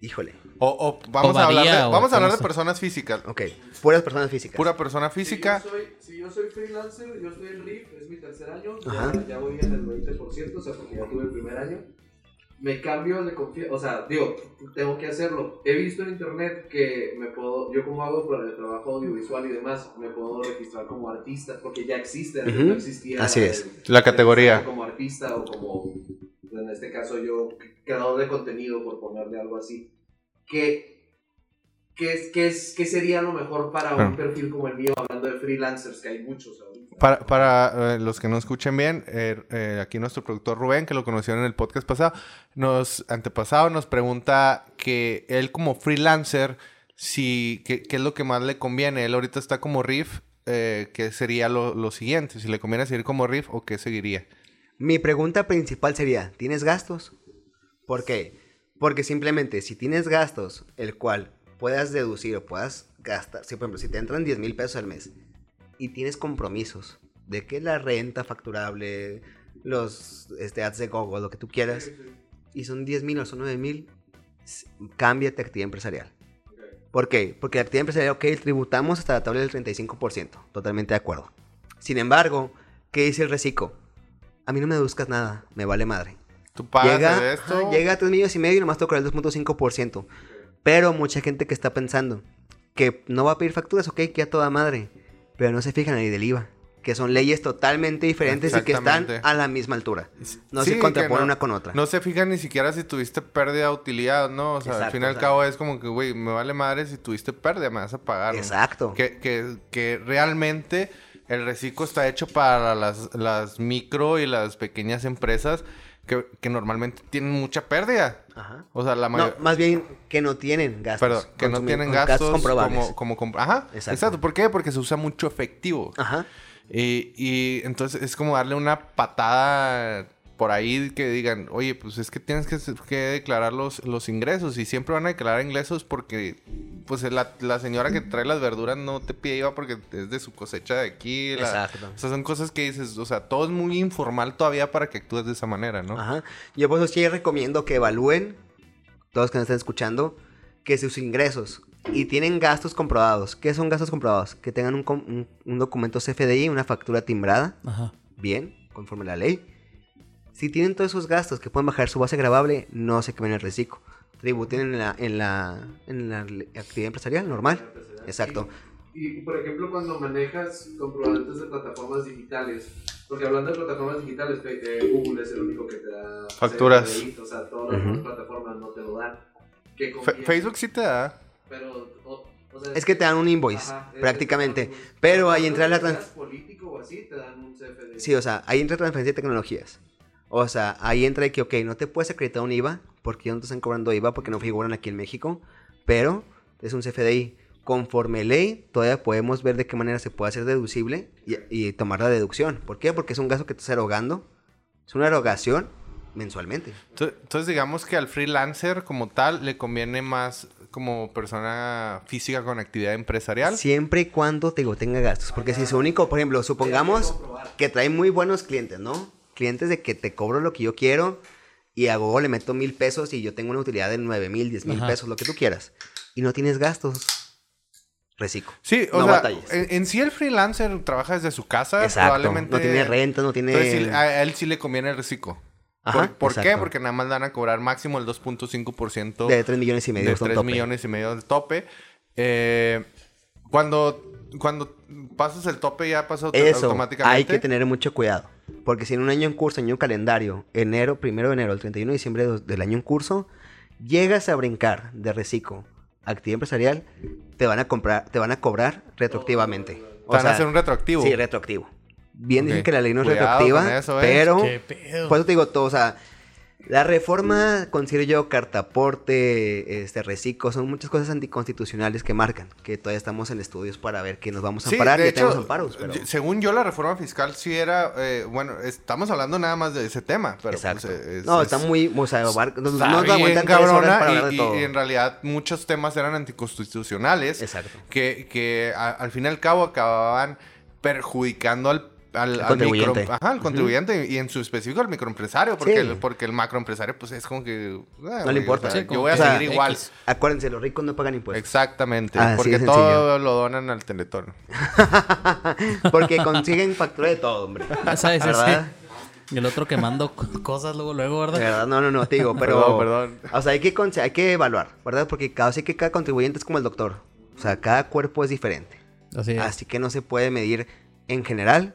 Híjole. O, o vamos O a hablar de, varía, vamos a hablar de personas físicas. Ok. Puras personas físicas. Pura persona física. Si yo, soy, si yo soy freelancer, yo estoy en RIF, es mi tercer año, Ajá. ya, ya voy en el 20%, o sea, porque ya tuve el primer año. Me cambio de confianza, o sea, digo, tengo que hacerlo. He visto en internet que me puedo, yo como hago para el trabajo audiovisual y demás, me puedo registrar como artista, porque ya existe, antes Ujú. no existía. Así es. el- La categoría. Como artista o como, en este caso yo, creador de contenido, por ponerle algo así. ¿Qué, qué, es, qué, es, qué sería lo mejor para Ah. un perfil como el mío, hablando de freelancers, que hay muchos ahorita? Para, eh, los que no escuchen bien, eh, eh, aquí nuestro productor Rubén, que lo conocieron en el podcast pasado, nos antepasado nos pregunta que él como freelancer, si, qué, es lo que más le conviene. Él ahorita está como riff, ¿qué sería lo, lo siguiente? Si le conviene seguir como riff o qué seguiría. Mi pregunta principal sería, ¿tienes gastos? ¿Por qué? Porque simplemente si tienes gastos, el cual puedas deducir o puedas gastar, si por ejemplo, si te entran 10 mil pesos al mes y tienes compromisos de que la renta facturable, los este, ads de Google, lo que tú quieras, y son 10 mil o son 9 mil, cámbiate a actividad empresarial. ¿Por qué? Porque la actividad empresarial, ok, tributamos hasta la tabla del 35%, totalmente de acuerdo. Sin embargo, ¿qué dice el reciclo? A mí no me deduzcas nada, me vale madre. Tú pagas Llega, de esto. ajá, llega a 3 millones y medio y nomás toca el 2.5%. Pero mucha gente que está pensando que no va a pedir facturas, ok, que a toda madre. Pero no se fijan ahí del IVA, que son leyes totalmente diferentes y que están a la misma altura. No Sí, se contraponen no- una con otra. No se fijan ni siquiera si tuviste pérdida o utilidad, ¿no? O sea, al fin y al o sea. cabo es como que, güey, me vale madre si tuviste pérdida, me vas a pagar. ¿no? Exacto. Que, que, que realmente el reciclo está hecho para las, las micro y las pequeñas empresas que, que normalmente tienen mucha pérdida. Ajá. O sea, la No, mayoría... más bien que no tienen gastos. Perdón, que no tienen con gastos, comprobables. como, como comp- Ajá, Exacto. exacto. ¿Por qué? Porque se usa mucho efectivo. Ajá. Y, y entonces es como darle una patada por ahí que digan, oye, pues es que tienes que, que declarar los, los ingresos y siempre van a declarar ingresos porque pues la, la señora que trae las verduras no te pide IVA porque es de su cosecha de aquí. la- Exacto. O sea, son cosas que dices, o sea, todo es muy informal todavía para que actúes de esa manera, ¿no? Ajá. Yo por eso sí recomiendo que evalúen, todos que nos estén escuchando, que sus ingresos y tienen gastos comprobados. ¿Qué son gastos comprobados? Que tengan un- un documento CFDI, una factura timbrada, Ajá. bien, conforme a la ley. Si tienen todos esos gastos que pueden bajar su base grabable, no se quemen el reciclo. Tributen en la, en la, en la actividad empresarial normal. Exacto. Y, y, por ejemplo, cuando manejas comprobantes de plataformas digitales, porque hablando de plataformas digitales, eh, Google es el único que te da Facturas. CFDI, o sea, todas las Ujú. demás plataformas no te lo dan. ¿Qué Fe- conviene? Facebook sí te da. Pero, o, o sea, Es que te dan un invoice, Ajá, prácticamente. un invoice. Pero ahí entra la seas trans- político o así, te dan un CFDI. Sí, o sea, ahí entra transferencia de tecnologías. O sea, ahí entra de que, ok, no te puedes acreditar un IVA, porque no te están cobrando IVA, porque no figuran aquí en México, pero es un CFDI. Conforme ley, todavía podemos ver de qué manera se puede hacer deducible y, y tomar la deducción. ¿Por qué? Porque es un gasto que te estás erogando. Es una erogación mensualmente. Ento- Entonces digamos que al freelancer como tal le conviene más como persona física con actividad empresarial. Siempre y cuando te digo, tenga gastos. Porque si su único, por ejemplo, supongamos que trae muy buenos clientes, ¿no? Clientes de que te cobro lo que yo quiero y a Google le meto mil pesos y yo tengo una utilidad de nueve mil, diez mil pesos, lo que tú quieras. Y no tienes gastos. Reciclo. Sí, o No sea, batalles. en, en sí el freelancer trabaja desde su casa, Exacto. probablemente. No tiene renta, no tiene. Entonces sí, a él sí le conviene el reciclo. Ajá, ¿Por, por qué? Porque nada más van a cobrar máximo el 2.5% De 3 millones y medio. de está un 3 tope. millones y medio de tope. Eh, cuando, cuando pasas el tope ya pasa auto- Eso, automáticamente. hay que tener mucho cuidado. Porque si en un año en curso, año calendario, enero, primero de enero, el 31 de diciembre de- del año en curso, llegas a brincar de reciclo a actividad empresarial, te van a comprar, te van a cobrar retroactivamente. Te van a hacer un retroactivo. Sí, retroactivo. Bien dicen Ok. que la ley no es Cuidado retroactiva, con eso, ¿eh? pero Qué pedo. por eso te digo todo, o sea, la reforma, considero yo, cartaporte, este reciclo, son muchas cosas anticonstitucionales que marcan, que todavía estamos en estudios para ver que nos vamos a Sí, ya hecho, tenemos amparos, pero... según yo la reforma fiscal sí era, eh, bueno, estamos hablando nada más de ese tema, pero Exacto. pues, eh, es- no, es- está muy, o sea, bar- no, está no nos bien cabrona para y, hablar de y- todo. y en realidad muchos temas eran anticonstitucionales Exacto. que, que a- al fin y al cabo acababan perjudicando al al, contribuyente. micro- ajá, al contribuyente y en su específico al microempresario, porque, Sí. el, porque el macroempresario, pues es como que. ah, le güey, importa. o sea, Sí, yo voy a seguir X. igual. Acuérdense, los ricos no pagan impuestos. Exactamente. Así porque todo lo donan al Teletón. Porque consiguen factura de todo, hombre. Esa es ¿Verdad? Y el otro quemando co- cosas luego, luego, ¿verdad? verdad, no, no, no, te digo, pero... Perdón, perdón. O sea, hay que, hay que evaluar, ¿verdad? Porque cada, sí que cada contribuyente es como el doctor. O sea, cada cuerpo es diferente. Así es. Así que no se puede medir en general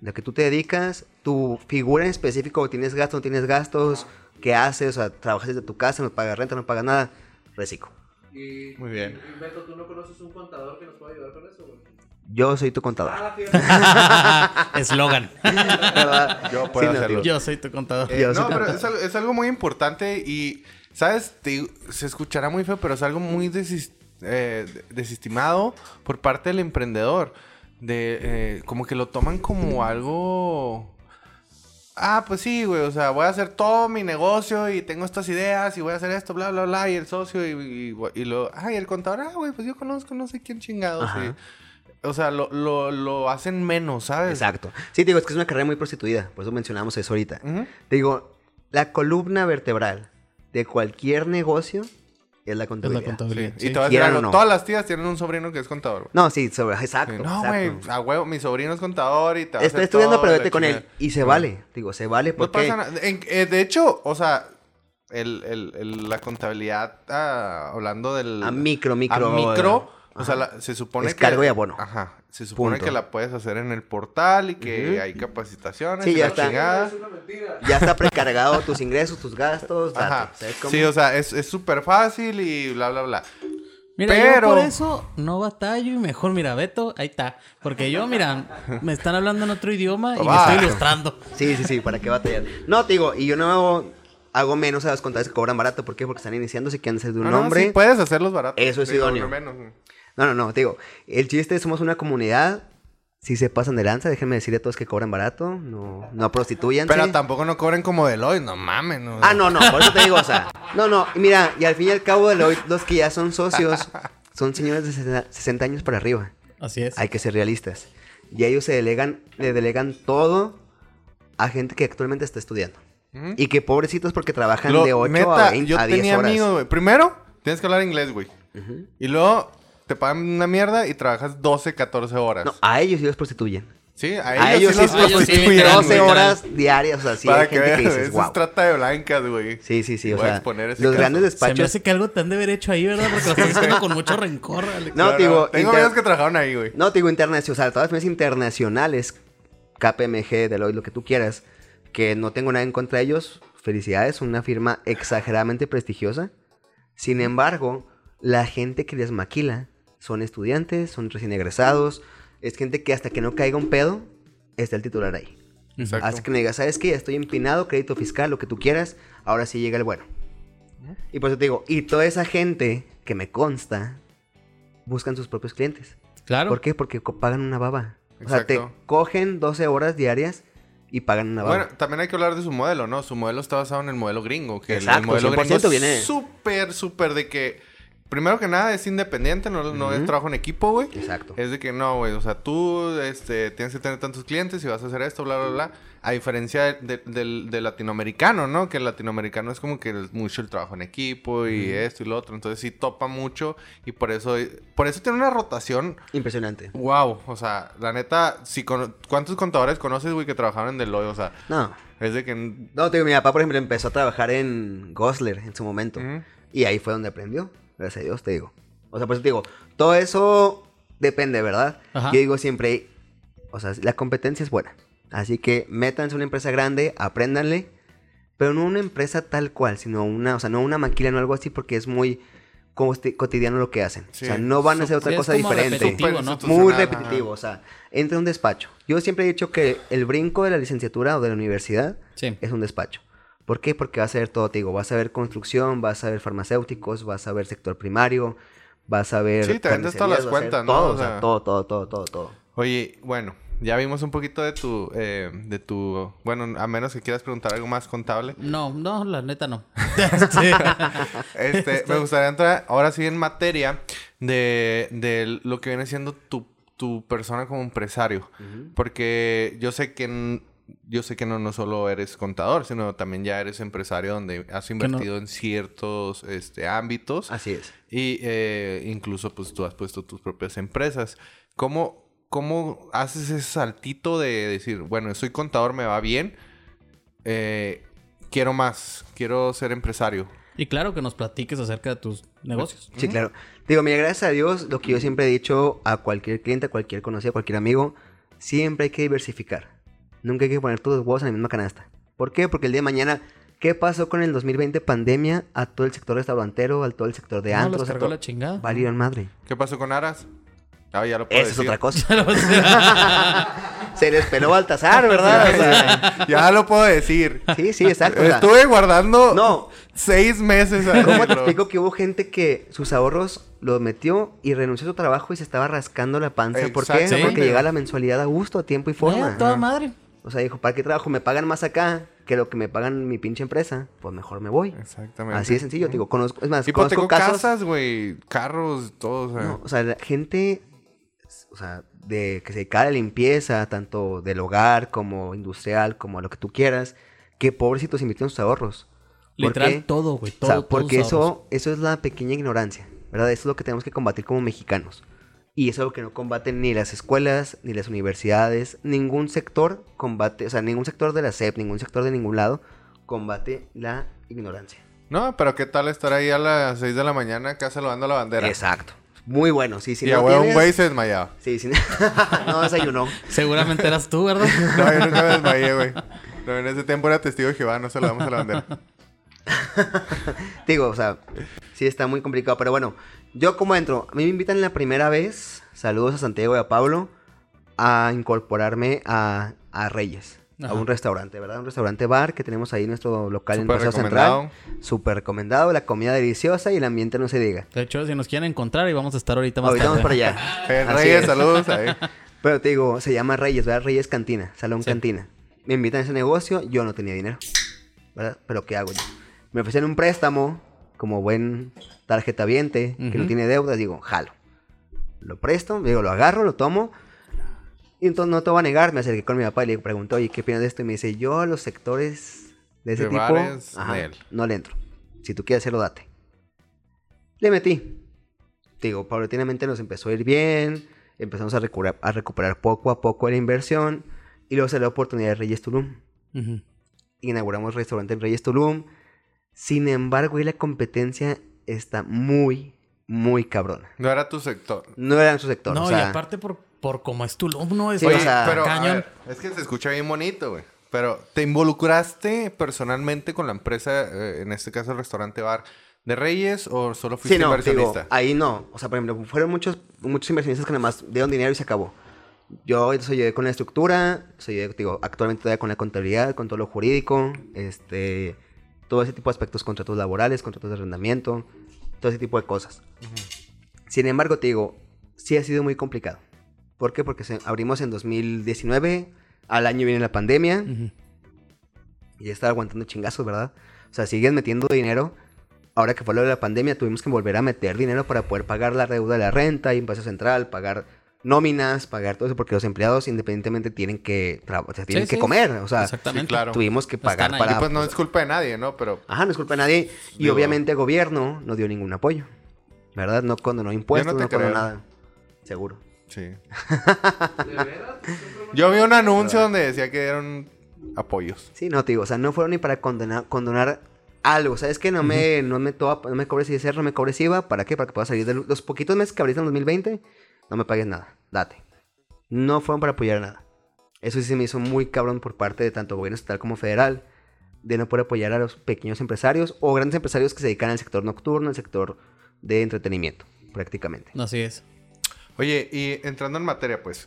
lo que tú te dedicas, tu figura en específico, tienes gastos, no tienes gastos, qué haces, o sea, trabajas desde tu casa, no pagas renta, no pagas nada, reciclo. Y, Muy bien. y, Beto, ¿tú no conoces un contador que nos pueda ayudar con eso, güey? Yo soy tu contador. Ah. Eslogan. Yo puedo Sí, hacerlo. Yo soy tu contador. Eh, no, pero es algo, es algo muy importante y, ¿sabes? Te se escuchará muy feo, pero es algo muy desis- eh, desestimado por parte del emprendedor. De, eh, como que lo toman como algo... Ah, pues sí, güey, o sea, voy a hacer todo mi negocio y tengo estas ideas y voy a hacer esto, bla, bla, bla, y el socio y, y, y lo... Ay, el contador, ah, güey, pues yo conozco no sé quién chingados. Y- o sea, lo, lo, lo hacen menos, ¿sabes? Exacto. Sí, te digo, es que es una carrera muy prostituida, por eso mencionamos eso ahorita. Te digo, la columna vertebral de cualquier negocio es la Es la contabilidad. Sí, contabilidad. Y sí. te voy a decir Quieran o algo, no. todas las tías tienen un sobrino que es contador. güey. No, sí, sobre, exacto. Sí, No, güey, a huevo, mi sobrino es contador y te va a Está hacer estudiando, pero vete con él. Y se Sí. vale. Digo, se vale No porque... pasa nada. En- eh, de hecho, o sea, el, el- el- la contabilidad, ah, hablando del... A micro, micro. a micro, O sea, la- se supone Es que... cargo y abono. Ajá. Se supone Punto. que la puedes hacer en el portal y que hay capacitaciones Sí, y ya la está. chingada. Es una mentira. Ya está precargado tus ingresos, tus gastos, date. Ajá. ¿Sabes cómo? Sí, o sea, es es súper fácil y bla, bla, bla. Mira, Pero- yo por eso no batallo y mejor, mira, Beto, ahí está. Porque yo, mira, me están hablando en otro idioma y me estoy ilustrando. Sí, sí, sí, ¿para qué batallar? No, te digo, y yo no hago menos a los contadores que cobran barato. ¿Por qué? Porque están iniciando, si quieren ser de un Ah, no, hombre. sí, puedes hacerlos baratos. Eso es idóneo. menos. No, no, no, te digo, el chiste es somos una comunidad. Si se pasan de lanza, déjenme decirle a todos que cobran barato. No, no prostituyanse. Pero tampoco no cobren como Deloitte, no mames. No. Ah, no, no, por eso te digo, o sea. No, no, y mira, y al fin y al cabo, de lo- los que ya son socios son señores de 60 60 años para arriba. Así es. Hay que ser realistas. Y ellos se delegan, le delegan todo a gente que actualmente está estudiando. Y que pobrecitos porque trabajan Lo- de 8 neta, a, 20, yo a 10 tenía horas. amigos, güey. Primero, tienes que hablar inglés, güey. Y luego te pagan una mierda y trabajas 12, 14 horas. No, a ellos sí los prostituyen. Sí, a A ellos, ellos sí los prostituyen, literal, 12 güey. güey. horas diarias, o sea, sí Para hay que gente que, dices, eso wow. es trata de blancas, güey. Sí, sí, sí, o sea, los caso. grandes Se me despachos... hace que algo te han de haber hecho ahí, ¿verdad? Porque lo estás diciendo con mucho rencor, Alex. No, te digo, Tengo inter- amigos que trabajaron ahí, güey. No, te digo internacional, o sea, todas las firmas internacionales, KPMG, Deloitte, lo que tú quieras, que no tengo nada en contra de ellos, felicidades, una firma exageradamente prestigiosa. Sin embargo, la gente que les maquila son estudiantes, son recién egresados, es gente que hasta que no caiga un pedo, está el titular ahí. Exacto. Hasta que me digas, ¿sabes qué? Ya estoy empinado, crédito fiscal, lo que tú quieras, ahora sí llega el bueno. Y por eso te digo, y toda esa gente que me consta, buscan sus propios clientes. Claro. ¿Por qué? Porque pagan una baba. O sea, te Exacto. cogen 12 horas diarias y pagan una baba. Bueno, también hay que hablar de su modelo, ¿no? Su modelo está basado en el modelo gringo. Que el- Exacto, el modelo gringo 100% es viene- súper, súper de que... Primero que nada es independiente, no, no es trabajo en equipo, güey. Exacto. Es de que no, güey. O sea, tú este, tienes que tener tantos clientes y vas a hacer esto, bla, bla, bla. A diferencia de- de- del, del latinoamericano, ¿no? Que el latinoamericano es como que es mucho el trabajo en equipo y esto y lo otro. Entonces sí topa mucho y por eso, por eso tiene una rotación. Impresionante. Wow. O sea, la neta, si cono- ¿cuántos contadores conoces, güey, que trabajaron en Deloitte? O sea, No. es de que... No, te digo, mi papá, por ejemplo, empezó a trabajar en Gosler en su momento. Y ahí fue donde aprendió. Gracias a Dios, te digo. O sea, por eso te digo, todo eso depende, ¿verdad? Ajá. Yo digo siempre, o sea, la competencia es buena. Así que métanse a una empresa grande, apréndanle. Pero no una empresa tal cual, sino una, o sea, no una maquila, no algo así, porque es muy costi- cotidiano lo que hacen. Sí. O sea, no van a hacer otra cosa diferente. repetitivo, ¿no? Muy Institucional, repetitivo, o sea, entra a un despacho. Yo siempre he dicho que el brinco de la licenciatura o de la universidad Sí. es un despacho. ¿Por qué? Porque vas a ver todo, te digo, vas a ver construcción, vas a ver farmacéuticos, vas a ver sector primario, vas a ver... Sí, te vendes todas las cuentas, ¿no? Todo, O o sea, todo, todo, todo, todo, todo. Oye, bueno, ya vimos un poquito de tu, eh, de tu, bueno, a menos que quieras preguntar algo más contable. No, no, la neta no. Sí. Este, me gustaría entrar ahora sí en materia de, de lo que viene siendo tu, tu persona como empresario. Porque yo sé que yo sé que no, no solo eres contador, sino también ya eres empresario donde has no- invertido en ciertos este, ámbitos. Así es. Y eh, incluso pues tú has puesto tus propias empresas. ¿Cómo, ¿Cómo haces ese saltito de decir, bueno, soy contador, me va bien, eh, quiero más, quiero ser empresario? Y claro que nos platiques acerca de tus negocios. Sí, claro. Digo, mira, gracias a Dios, lo que yo siempre he dicho a cualquier cliente, a cualquier conocido, a cualquier amigo, siempre hay que diversificar. Nunca hay que poner todos los huevos en la misma canasta. ¿Por qué? Porque el día de mañana, ¿qué pasó con el 2020 pandemia a todo el sector restaurantero, a todo el sector de No, antros? los cargó la chingada. Valieron madre. ¿Qué pasó con Aras? Ah, ya lo puedo Esa es otra cosa. Se les peló Baltasar, ¿verdad? O sea, ya lo puedo decir. sí, sí, exacto. Estuve guardando No. seis meses. ¿Cómo te explico que hubo gente que sus ahorros los metió y renunció a su trabajo y se estaba rascando la panza? ¿Por qué? Exactamente. Porque llegaba la mensualidad a gusto, a tiempo y forma. Toda madre. O sea, dijo, ¿para qué trabajo? Me pagan más acá que lo que me pagan mi pinche empresa. Pues mejor me voy. Exactamente. Así de sencillo, te digo, conozco, es más, Hipotecó conozco casos. casas, güey, carros, todo. O sea. No, o sea, la gente, o sea, de que se dedica a la limpieza, tanto del hogar como industrial, como a lo que tú quieras, que pobrecitos invirtieron sus ahorros. ¿Por Literal, qué? todo, güey. O Todo, sea, todos porque ahorros. eso, eso es la pequeña ignorancia, ¿verdad? Eso es lo que tenemos que combatir como mexicanos. Y eso es lo que no combaten ni las escuelas, ni las universidades, ningún sector combate, o sea, ningún sector de la SEP, ningún sector de ningún lado combate la ignorancia. No, pero ¿qué tal estar ahí a las 6 de la mañana acá saludando la bandera? Exacto. Muy bueno, sí, sí. y a huevo un güey se desmayaba. Sí, sí. no desayunó. Seguramente eras tú, ¿verdad? no, yo nunca me desmayé, güey. No, en ese tiempo era testigo de Jehová, no se lo damos a la bandera. Digo, o sea, sí está muy complicado, pero bueno, yo como entro, a mí me invitan la primera vez, saludos a Santiago y a Pablo, a incorporarme a, a Reyes. A un restaurante, ¿verdad? Un restaurante bar que tenemos ahí nuestro local en Paseo Central. Súper recomendado, la comida deliciosa y el ambiente no se diga. De hecho, si nos quieren encontrar y vamos a estar ahorita más Ahorita vamos para allá. Eh, Reyes, saludos. Ahí. Pero te digo, se llama Reyes, ¿verdad? Reyes Cantina, Salón Cantina. Me invitan a ese negocio, yo no tenía dinero, ¿verdad? Pero ¿qué hago yo? Me ofrecen un préstamo como buen tarjeta viente, que no tiene deudas, digo, jalo. Lo presto, digo, lo agarro, lo tomo. Y entonces no te voy a negar, me acerqué con mi papá y le pregunto, oye, ¿qué opinas de esto? Y me dice, yo a los sectores de ese tipo no le entro. Si tú quieres hacerlo, date. Le metí. Digo, paulatinamente nos empezó a ir bien, empezamos a recuperar, a recuperar poco a poco la inversión y luego salió la oportunidad de Reyes Tulum. Inauguramos restaurante en Reyes Tulum. Sin embargo, y la competencia está muy, muy cabrona. No era tu sector. No era su sector. No, y aparte por, por cómo es Tulum, no es Sí, o sea, pero a cañón. ver, es que se escucha bien bonito, güey. Pero, ¿te involucraste personalmente con la empresa, eh, en este caso el restaurante bar, de Reyes o solo fuiste Sí, no, digo, inversionista? ahí no. O sea, por ejemplo, fueron muchos, muchos inversionistas que nada más dieron dinero y se acabó. Yo soy ayudé con la estructura, soy digo, actualmente todavía con la contabilidad, con todo lo jurídico, este, todo ese tipo de aspectos, contratos laborales, contratos de arrendamiento, todo ese tipo de cosas. Sin embargo, te digo, sí ha sido muy complicado. ¿Por qué? Porque abrimos en 2019, al año viene la pandemia, y ya estaba aguantando chingazos, ¿verdad? O sea, siguen metiendo dinero. Ahora que fue lo de la pandemia, tuvimos que volver a meter dinero para poder pagar la deuda de la renta, impuesto central, pagar nóminas, pagar todo eso, porque los empleados independientemente tienen que, o sea, tienen Sí, que sí. comer. O sea, Exactamente. Sí, claro. tuvimos que pagar para... Y pues no es culpa de nadie, ¿no? Pero Ajá, no es culpa de nadie. Y Digo- obviamente el gobierno no dio ningún apoyo. ¿Verdad? No condonó impuestos, no, condonó creo. nada. Seguro. sí. ¿De veras? Yo vi un anuncio donde decía que dieron apoyos. Sí, no, te digo, o sea, no fueron ni para condenar, condonar algo. ¿Sabes qué? No me, no me, no me cobres ISR, no me cobres IVA. ¿Para qué? Para que pueda salir de los poquitos meses que abriste en 2020. No me pagues nada. Date. No fueron para apoyar nada. Eso sí se me hizo muy cabrón por parte de tanto gobierno estatal como federal. De no poder apoyar a los pequeños empresarios o grandes empresarios que se dedican al sector nocturno, al sector de entretenimiento, prácticamente. Así es. Oye, y entrando en materia, pues.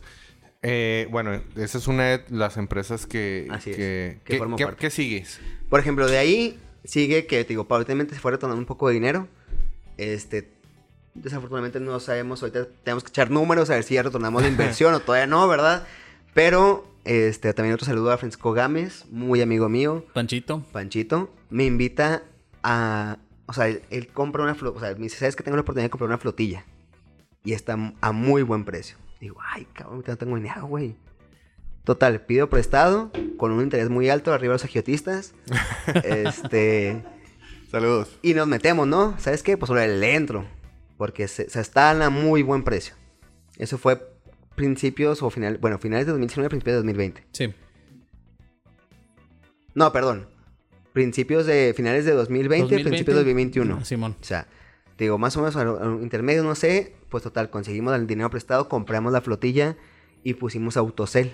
eh, bueno, esa es una de las empresas que. Así es, que, que que- formo que- parte. ¿Qué sigues? Por ejemplo, de ahí sigue que, te digo, paulatinamente se fue retornando un poco de dinero. Este, desafortunadamente no sabemos, ahorita tenemos que echar números a ver si ya retornamos la inversión o todavía no, ¿verdad? Pero, este, también otro saludo a Francisco Gámez, muy amigo mío, Panchito. Panchito, me invita a, o sea, él, él compra una flotilla, o sea, me dice, ¿sabes que tengo la oportunidad de comprar una flotilla? Y está a muy buen precio. Digo, ay, cabrón, ahorita no tengo dinero, güey. Total, pido prestado con un interés muy alto arriba de los agiotistas. este. Saludos. Y nos metemos, ¿no? ¿Sabes qué? Pues ahora le entro. Porque se, se están a muy buen precio. Eso fue principios o final, bueno, finales de 2019, principios de 2020. Sí. No, perdón. Principios de finales de 2020, 2020. principios de 2021. Simón. O sea, digo, más o menos a lo- a lo intermedio, no sé. Pues total, conseguimos el dinero prestado, compramos la flotilla y pusimos Autocel,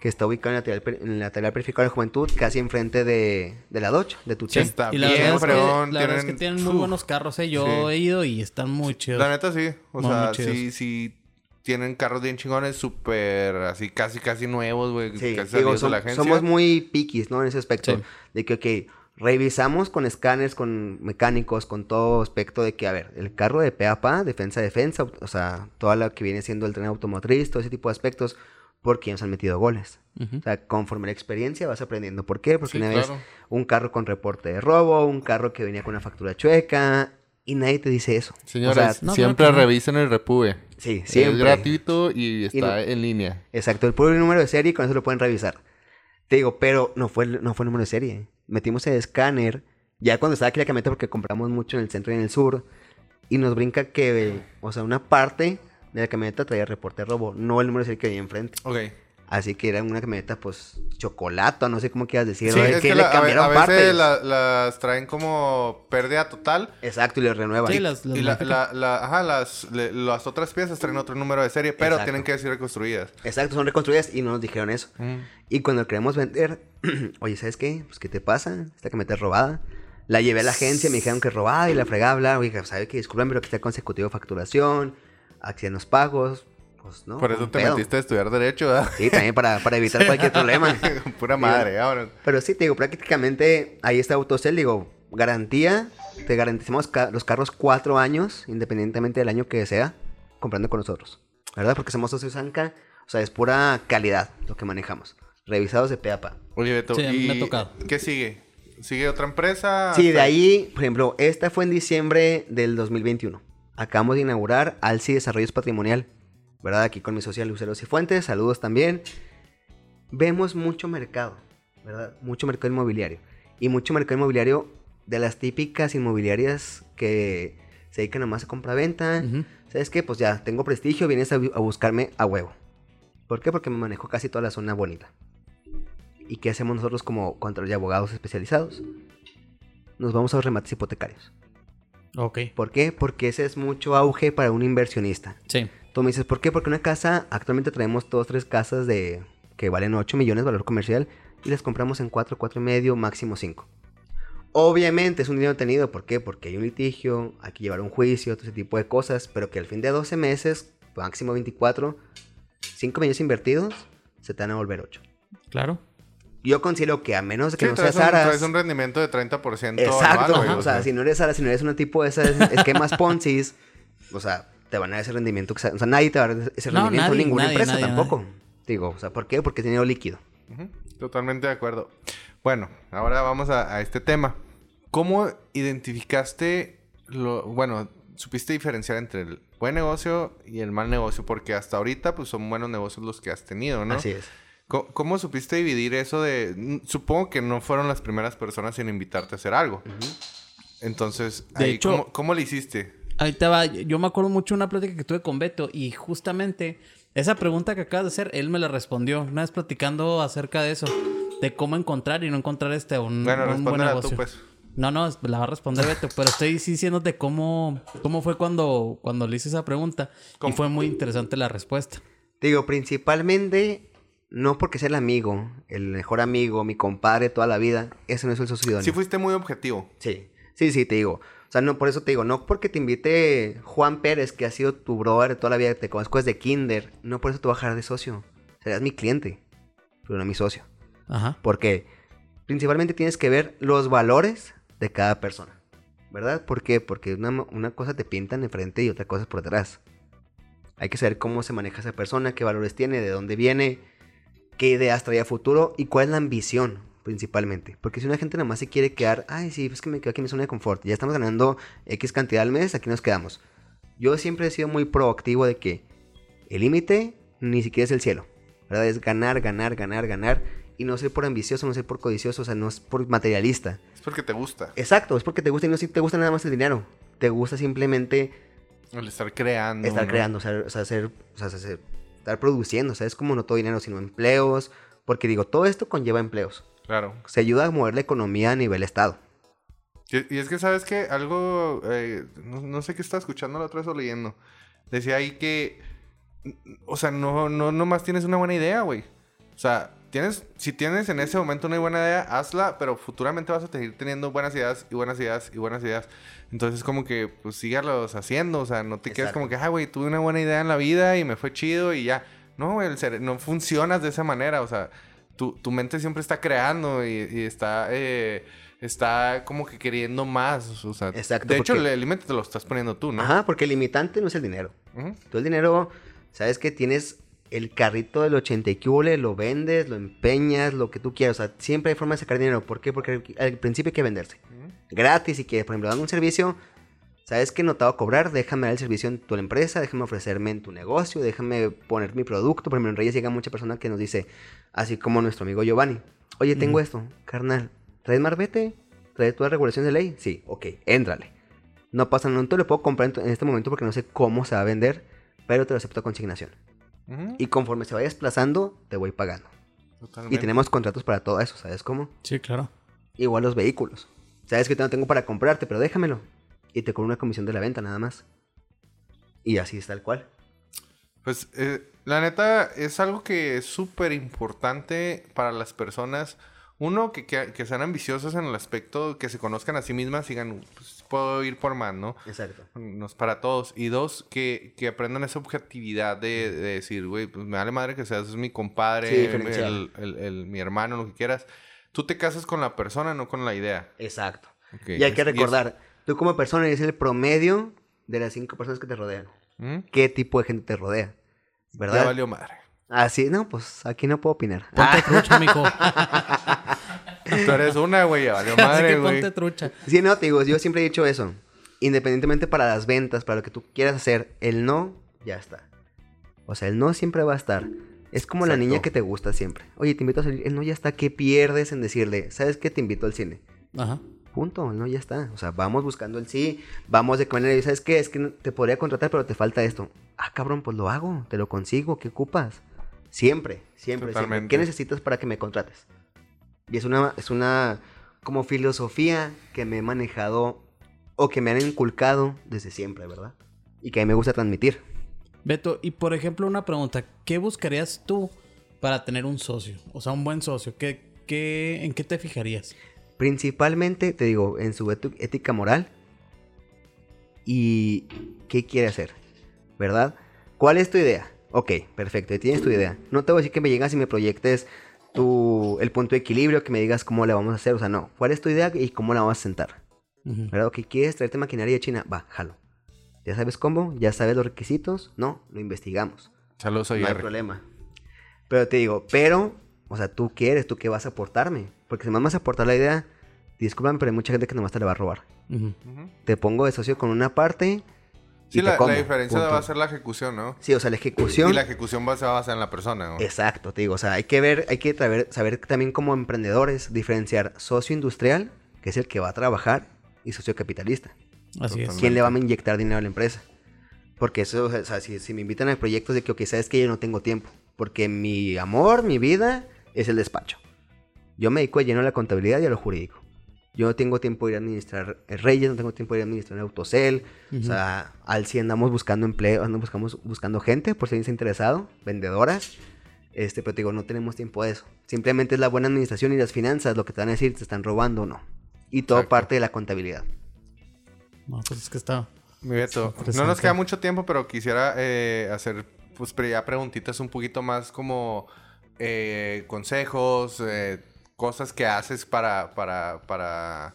que está ubicado en la lateral, en la lateral periférica de la juventud, casi enfrente de, de la Dodge, de tu Sí. Está y la bien, verdad, es que, la verdad es que tienen- tienen muy Uf. buenos carros, ¿eh? Yo Sí. he ido y están muy chidos. La neta sí. O Muy, sea, muy sí, sí. Tienen carros bien chingones, súper así, casi, casi nuevos, güey. Sí, casi digo, salidos de som- la agencia. somos muy piquis, ¿no? En ese aspecto. Sí. De que, ok, revisamos con escáneres, con mecánicos, con todo aspecto de que, a ver, el carro de pe a pa, defensa a defensa, o sea, toda lo que viene siendo el tren automotriz, todo ese tipo de aspectos, porque ya nos han metido goles. Ujú. O sea, conforme la experiencia vas aprendiendo. ¿Por qué? Porque Sí, una claro. vez un carro con reporte de robo, un carro que venía con una factura chueca, y nadie te dice eso. Señores, O sea, no, siempre que no. revisen el repube. sí, Es siempre. gratuito y está no- en línea. Exacto, el puro número de serie, con eso lo pueden revisar. Te digo, pero no fue, el- no fue el número de serie. Metimos el escáner, ya cuando estaba aquí la camioneta, porque compramos mucho en el centro y en el sur, y nos brinca que, o sea, una parte de la camioneta traía reporte de robo, no el número de serie que había enfrente. Ok. Así que era una camioneta, pues, chocolato, no sé cómo quieras decir. Sí, es que que le la- ve- cambiaron a veces partes. la- las traen como pérdida total. Exacto, y le renuevan. Sí, las, las Y la, la- la- ajá, las, le- las otras piezas traen otro número de serie, pero Exacto. tienen que ser reconstruidas. Exacto, son reconstruidas y no nos dijeron eso. Y cuando queremos vender, oye, ¿sabes qué? Pues, ¿qué te pasa? Esta camioneta es robada. La llevé a la agencia, me dijeron que es robada y la fregaba. Oye, ¿sabe qué? Disculpen, pero que está consecutivo facturación, aquí en los pagos. Pues, ¿no? Por eso te pedo. metiste a estudiar Derecho, ¿verdad? Sí, también para, para evitar cualquier problema. Pura madre, ahora. Pero sí, te digo, prácticamente ahí está Autocel, digo, garantía, te garantizamos ca- los carros cuatro años, independientemente del año que sea, comprando con nosotros, ¿verdad? Porque somos socios ANCA, o sea, es pura calidad lo que manejamos, revisados de pe a pa. Oye, Beto, Sí, me ha ¿y tocado. ¿Qué sigue? ¿Sigue otra empresa? Sí, de ahí, por ejemplo, esta fue en diciembre del 2021. Acabamos de inaugurar Alci Desarrollos Patrimonial, ¿verdad? Aquí con mi social Luceros y Fuentes, saludos también. Vemos mucho mercado, ¿verdad? Mucho mercado inmobiliario. Y mucho mercado inmobiliario de las típicas inmobiliarias que se dedican nomás a compra-venta. ¿Sabes qué? Pues ya, tengo prestigio, vienes a, bu- a buscarme a huevo. ¿Por qué? Porque me manejo casi toda la zona bonita. ¿Y qué hacemos nosotros como contadores y abogados especializados? Nos vamos a los remates hipotecarios. Ok. ¿Por qué? Porque ese es mucho auge para un inversionista. Sí. Tú me dices, ¿por qué? Porque una casa, actualmente traemos dos, tres casas de que valen 8 millones de valor comercial y las compramos en 4, 4 y medio, máximo 5. Obviamente es un dinero tenido, ¿por qué? Porque hay un litigio, hay que llevar un juicio, todo ese tipo de cosas, pero que al fin de 12 meses, máximo 24, 5 millones invertidos, se te van a volver 8. Claro. Yo considero que a menos de que Sí, no seas un, Aras... traes un rendimiento de 30% Exacto, anual, güey, o sea, si no eres Sara, si no eres un tipo de esos esquemas Ponzi, o sea, te van a dar ese rendimiento, o sea, nadie te va a dar ese No, rendimiento, nadie, ninguna nadie, empresa nadie, tampoco. Digo, o sea, ¿por qué? Porque es dinero líquido. Totalmente de acuerdo. Bueno, ahora vamos a, a este tema. ¿Cómo identificaste lo, bueno, supiste diferenciar entre el buen negocio y el mal negocio? Porque hasta ahorita, pues son buenos negocios los que has tenido, ¿no? Así es. ¿Cómo, cómo supiste dividir eso de... Supongo que no fueron las primeras personas en invitarte a hacer algo. Entonces, De ahí, hecho- ¿cómo, cómo le hiciste? Ahí te va. Yo me acuerdo mucho de una plática que tuve con Beto y justamente esa pregunta que acabas de hacer, él me la respondió. Una vez platicando acerca de eso, de cómo encontrar y no encontrar este un, Bueno, un buen respóndela tú, negocio. pues. No, no, la va a responder Beto, pero estoy sí diciéndote cómo, cómo fue cuando, cuando le hice esa pregunta. ¿Cómo? Y fue muy interesante la respuesta. Digo, principalmente, no porque sea el amigo, el mejor amigo, mi compadre toda la vida, ese no es el socio idóneo. Sí fuiste muy objetivo. Sí, sí, sí, te digo. O sea, no, por eso te digo, no porque te invite Juan Pérez, que ha sido tu brother toda la vida, te conozco desde kinder, no por eso te voy a dejar de socio. Serás mi cliente, pero no mi socio. Ajá. Porque principalmente tienes que ver los valores de cada persona. ¿Verdad? ¿Por qué? Porque una, una cosa te pintan enfrente y otra cosa es por detrás. Hay que saber cómo se maneja esa persona, qué valores tiene, de dónde viene, qué ideas trae a futuro y cuál es la ambición principalmente. Porque si una gente nada más se quiere quedar, ay, sí, es que me quedo aquí en mi zona de confort, ya estamos ganando X cantidad al mes, aquí nos quedamos. Yo siempre he sido muy proactivo de que el límite ni siquiera es el cielo. ¿Verdad? Es ganar, ganar, ganar, ganar. Y no ser por ambicioso, no ser por codicioso, o sea, no es por materialista. Es porque te gusta. Exacto, es porque te gusta y no si te gusta nada más el dinero. Te gusta simplemente El estar creando. estar ¿no? creando, o sea, o sea, hacer, o sea, hacer- estar produciendo. O sea, es como no todo dinero, sino empleos. Porque digo, todo esto conlleva empleos. Claro. Se ayuda a mover la economía a nivel estado. Y, y es que, ¿sabes que Algo, eh, no, no sé qué estaba escuchando la otra vez o leyendo. Decía ahí que, o sea, no, no, nomás tienes una buena idea, güey. O sea, tienes, si tienes en ese momento una buena idea, hazla, pero futuramente vas a seguir teniendo buenas ideas y buenas ideas y buenas ideas. Entonces, como que, pues, sígalos haciendo. O sea, no te quedes como que, ah, güey, tuve una buena idea en la vida y me fue chido y ya. No, güey, no funcionas de esa manera. O sea, tu, tu mente siempre está creando y, y está, eh, está como que queriendo más. O sea, Exacto, de hecho, el límite te lo estás poniendo tú, ¿no? Ajá, porque el limitante no es el dinero. Tú el dinero, sabes que tienes el carrito del 80 y hubo, lo vendes, lo empeñas, lo que tú quieras. O sea, siempre hay forma de sacar dinero. ¿Por qué? Porque al- principio hay que venderse. Gratis, y que, por ejemplo, dando un servicio, sabes que no te va a cobrar, déjame dar el servicio en tu empresa, déjame ofrecerme en tu negocio, déjame poner mi producto. Por ejemplo, en Reyes llega mucha persona que nos dice, así como nuestro amigo Giovanni, oye, tengo esto, carnal, ¿traes marbete? ¿Traes toda regulación de ley? Sí, ok, éntrale. No pasa nada, no te lo puedo comprar en este momento porque no sé cómo se va a vender, pero te lo acepto a consignación. Y conforme se vaya desplazando, te voy pagando. Y tenemos contratos para todo eso, ¿sabes cómo? Sí, claro. Igual los vehículos. Sabes que no tengo para comprarte, pero déjamelo. Y te cobro una comisión de la venta nada más. Y así es tal cual. Pues eh, la neta es algo que es súper importante para las personas. Uno, que, que, que sean ambiciosas en el aspecto, que se conozcan a sí mismas y digan, pues puedo ir por más, ¿no? Exacto. No es para todos. Y dos, que, que aprendan esa objetividad de, de decir, güey, pues me vale madre que seas mi compadre, Sí, el, el- el- mi hermano, lo que quieras. Tú te casas con la persona, no con la idea. Exacto. Y hay que recordar, tú como persona eres el promedio de las cinco personas que te rodean. ¿Mm? ¿Qué tipo de gente te rodea? Ya ¿Verdad? valió madre. Así, no, pues aquí no puedo opinar. Ponte Ah, trucha, mijo. Tú eres una, güey, valió Así madre, que güey. ponte trucha. sí, no, te digo, yo siempre he dicho eso. Independientemente para las ventas, para lo que tú quieras hacer, el no ya está. O sea, el no siempre va a estar. Es como la Exacto. niña que te gusta siempre. Oye, te invito a salir. El no ya está. ¿Qué pierdes en decirle? ¿Sabes qué? Te invito al cine. Ajá. Punto, el no ya está. O sea, vamos buscando el sí. Vamos de qué manera. ¿Sabes qué? Es que no- te podría contratar, pero te falta esto. Ah, cabrón, pues lo hago. Te lo consigo. ¿Qué ocupas? Siempre, siempre, siempre. Totalmente. ¿Qué necesitas para que me contrates? Y es una, es una como filosofía que me he manejado o que me han inculcado desde siempre, ¿verdad? Y que a mí me gusta transmitir. Beto, y por ejemplo, una pregunta. ¿Qué buscarías tú para tener un socio? O sea, un buen socio. ¿Qué, qué, ¿En qué te fijarías? Principalmente, te digo, en su ética moral y qué quiere hacer, ¿verdad? ¿Cuál es tu idea? Ok, perfecto, tienes tu idea. No te voy a decir que me llegas y me proyectes tu, el punto de equilibrio, que me digas cómo le vamos a hacer, o sea, no. ¿Cuál es tu idea y cómo la vamos a sentar? Ujú. ¿Verdad? Ok, ¿quieres traerte maquinaria de China? Va, jalo. ¿Ya sabes cómo? ¿Ya sabes los requisitos? No, lo investigamos. Saludos a No hay problema. Pero te digo, pero, o sea, tú quieres, tú qué vas a aportarme. Porque si me vas a aportar la idea, disculpan, pero hay mucha gente que nomás te la va a robar. Ujú. Ujú. Te pongo de socio con una parte. Sí, la, diferencia punto. va a ser la ejecución, ¿no? Sí, o sea, la ejecución. Y la ejecución va, se va a basar en la persona, ¿no? Exacto, te digo, o sea, hay que ver, hay que saber, saber también como emprendedores diferenciar socio industrial, que es el que va a trabajar, y socio capitalista. Así es. ¿Quién le va a inyectar dinero a la empresa? Porque eso, o sea, si, si me invitan a proyectos de que, ok, sabes que yo no tengo tiempo, porque mi amor, mi vida es el despacho. Yo me dedico de lleno a la contabilidad y a lo jurídico. Yo no tengo tiempo de ir a administrar eh, Reyes, no tengo tiempo de ir a administrar Autocel. O sea, al 100 andamos buscando empleo, andamos buscamos, buscando gente por si alguien está interesado, vendedoras. Este, pero te digo, no tenemos tiempo de eso. Simplemente es la buena administración y las finanzas lo que te van a decir, te están robando o no. Y todo Exacto. parte de la contabilidad. No, pues es que está. Mi Beto, no nos queda mucho tiempo, pero quisiera eh, hacer pues ya preguntitas un poquito más como eh, consejos, eh, cosas que haces para, para, para,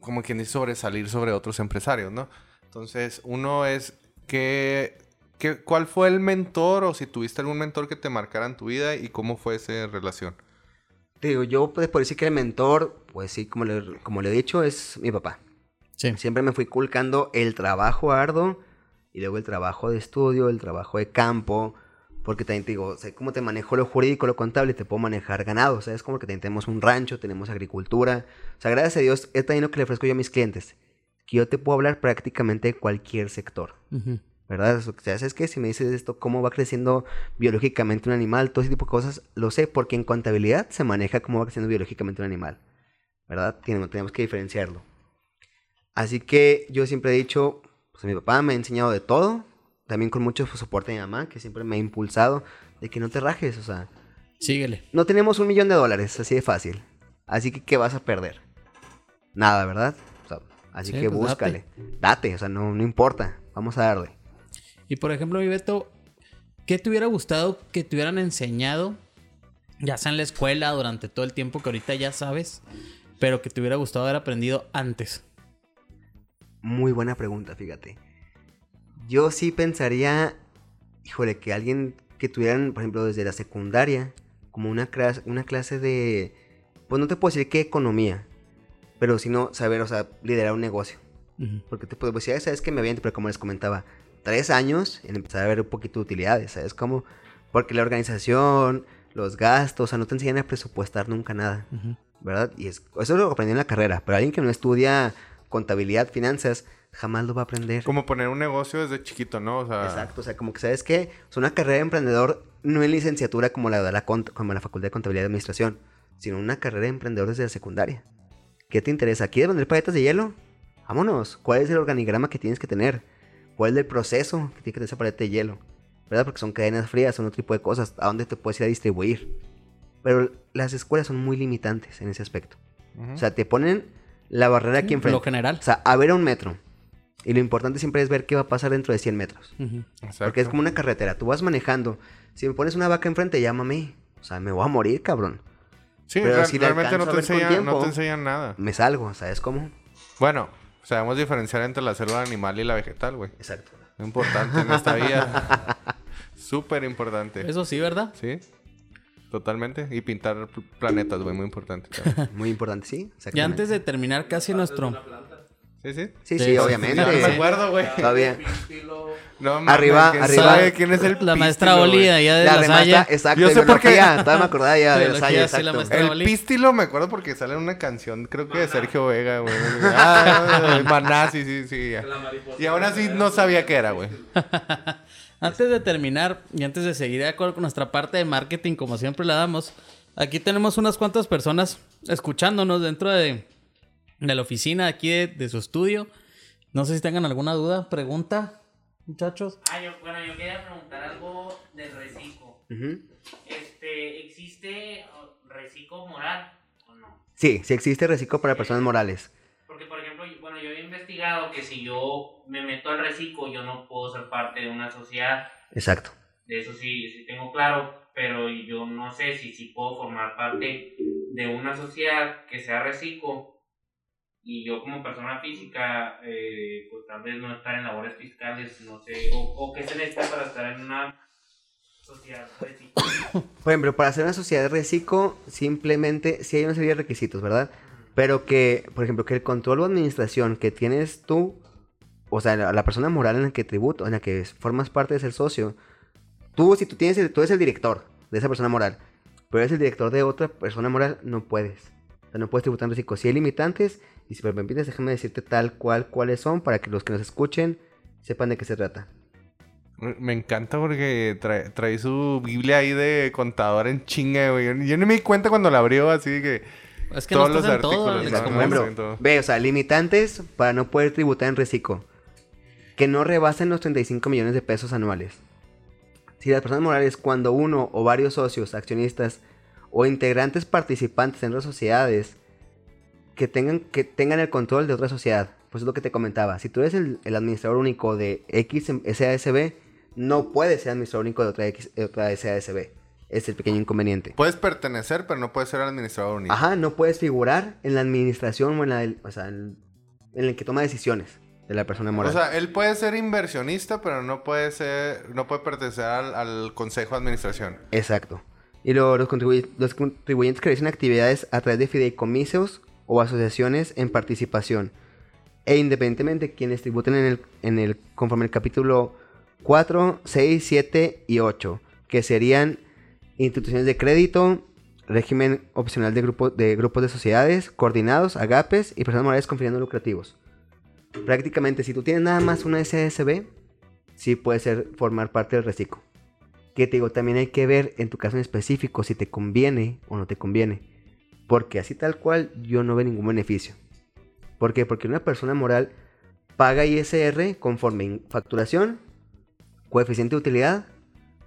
como quien dice, sobresalir sobre otros empresarios, ¿no? Entonces, uno es que, que, ¿cuál fue el mentor o si tuviste algún mentor que te marcara en tu vida y cómo fue esa relación? Te digo, yo pues, por decir que el mentor, pues sí, como le, como le he dicho, es mi papá. Sí. Siempre me fui culcando el trabajo arduo y luego el trabajo de estudio, el trabajo de campo. Porque también te digo, sé cómo te manejo lo jurídico, lo contable, te puedo manejar ganado. ¿Sabes? Como que tenemos un rancho, tenemos agricultura. O sea, gracias a Dios, es también lo que le ofrezco yo a mis clientes. Que yo te puedo hablar prácticamente de cualquier sector. Ujú. ¿verdad? O sea, ¿sabes qué? Si me dices esto, cómo va creciendo biológicamente un animal, todo ese tipo de cosas, lo sé, porque en contabilidad se maneja cómo va creciendo biológicamente un animal, ¿verdad? Tenemos, tenemos que diferenciarlo. Así que yo siempre he dicho, pues mi papá me ha enseñado de todo, también con mucho soporte de mi mamá, que siempre me ha impulsado de que no te rajes, o sea, Síguele. no tenemos un millón de dólares, así de fácil. Así que, ¿qué vas a perder? Nada, ¿verdad? O sea, así Sí, que pues, búscale. Date. o sea, no, no importa. Vamos a darle. Y por ejemplo, mi Beto, ¿qué te hubiera gustado que te hubieran enseñado? Ya sea en la escuela, durante todo el tiempo que ahorita ya sabes, pero que te hubiera gustado haber aprendido antes. Muy buena pregunta, fíjate. Yo sí pensaría, híjole, que alguien que tuvieran, por ejemplo, desde la secundaria, como una clase, una clase de, pues no te puedo decir qué economía, pero sino saber, o sea, liderar un negocio. Porque te puedo decir, "Ah, sabes que me aviento, pero como les comentaba, tres años en empezar a ver un poquito de utilidades, ¿sabes cómo? Porque la organización, los gastos, o sea, no te enseñan a presupuestar nunca nada. ¿verdad? Y es, eso lo aprendí en la carrera, pero alguien que no estudia contabilidad, finanzas, jamás lo va a aprender. Como poner un negocio desde chiquito, ¿no? O sea, Exacto, o sea, como que sabes que es una carrera de emprendedor no en licenciatura como la de la, cont- como la Facultad de Contabilidad y Administración, sino una carrera de emprendedor desde la secundaria. ¿Qué te interesa? ¿Quieres vender paletas de hielo? Vámonos. ¿Cuál es el organigrama que tienes que tener? ¿Cuál es el proceso que tiene que tener esa paleta de hielo? ¿Verdad? Porque son cadenas frías, son otro tipo de cosas. ¿A dónde te puedes ir a distribuir? Pero las escuelas son muy limitantes en ese aspecto. O sea, te ponen la barrera aquí enfrente. Lo general. O sea, a ver a un metro. Y lo importante siempre es ver qué va a pasar dentro de 100 metros. Porque es como una carretera. Tú vas manejando. Si me pones una vaca enfrente, llámame. O sea, me voy a morir, cabrón. Sí, pero real- si realmente no te, enseñan, no tiempo. te enseñan nada. Me salgo, ¿sabes cómo? Bueno, sabemos diferenciar entre la célula animal y la vegetal, güey. Exacto. Importante en esta vida. Súper importante. Eso sí, ¿verdad? Sí, totalmente. Y pintar pl- planetas, güey, muy importante. Muy importante, sí. Y antes de terminar casi nuestro... Sí, sí. Sí, sí, obviamente. No me acuerdo, güey. Todavía. No, mames, Arriba, ¿quién arriba. sabe quién es el La maestra pístilo, Oli güey? de allá de La la, remata, Salle. exacto. Yo sé por qué. Todavía me acordaba ya de la exacto. maestra- El pístilo me acuerdo porque sale en una canción, creo que de Sergio Vega, güey. Ah, Maná, sí, sí, sí. ya. Y aún así no sabía qué era, güey. Antes de terminar y antes de seguir de acuerdo con nuestra parte de marketing, como siempre la damos, aquí tenemos unas cuantas personas escuchándonos dentro de, de la oficina aquí de, de su estudio. No sé si tengan alguna duda, pregunta, muchachos. Ah, yo, bueno, yo quería preguntar algo del reciclo. Este, ¿existe oh, reciclo moral o no? Sí, sí existe reciclo para personas morales. Porque, por ejemplo, yo- bueno, yo he investigado que si yo me meto al reciclo, yo no puedo ser parte de una sociedad. Exacto. De eso sí, sí tengo claro, pero yo no sé si, si puedo formar parte de una sociedad que sea reciclo y yo como persona física, eh, pues tal vez no estar en labores fiscales, no sé, o, o qué se necesita para estar en una sociedad reciclo. Por ejemplo, para hacer una sociedad de reciclo, simplemente sí hay una serie de requisitos, ¿verdad? Pero que, por ejemplo, que el control o administración que tienes tú, o sea, la, la persona moral en la que tributo, en la que formas parte de ser socio, tú, si tú tienes, el- tú eres el director de esa persona moral, pero eres el director de otra persona moral, no puedes. O sea, no puedes tributar en reciclo. Si hay limitantes, y si me permites, déjame decirte tal cual cuáles son para que los que nos escuchen sepan de qué se trata. Me encanta porque trae, trae su Biblia ahí de contador en chinga, güey. Yo, yo ni me di cuenta cuando la abrió, así que... Es que Todos no los todo, artículos, como Por ejemplo, todo. ve, o sea, limitantes para no poder tributar en reciclo. Que no rebasen los 35 millones de pesos anuales. Si las personas morales, cuando uno o varios socios, accionistas o integrantes participantes en otras sociedades que tengan, que tengan el control de otra sociedad, pues es lo que te comentaba. Si tú eres el, el administrador único de X SASB, no puedes ser administrador único de otra, X, de otra SASB. Es el pequeño inconveniente. Puedes pertenecer, pero no puedes ser administrador único. Ajá, no puedes figurar en la administración o en la del- o sea, en, en el que toma decisiones de la persona moral. O sea, él puede ser inversionista, pero no puede ser, no puede pertenecer al, al consejo de administración. Exacto. Y luego los, los contribuyentes que realizan actividades a través de fideicomisos o asociaciones en participación. E independientemente quienes tributen en el, en el conforme el capítulo 4, 6, 7 y 8, que serían instituciones de crédito, régimen opcional de, grupo, de grupos de sociedades, coordinados, agapes y personas morales con lucrativos. Prácticamente, si tú tienes nada más una SSB, sí puede ser formar parte del reciclo. Que te digo, también hay que ver en tu caso en específico si te conviene o no te conviene. Porque así tal cual yo no veo ningún beneficio. ¿Por qué? Porque una persona moral paga ISR conforme facturación, coeficiente de utilidad,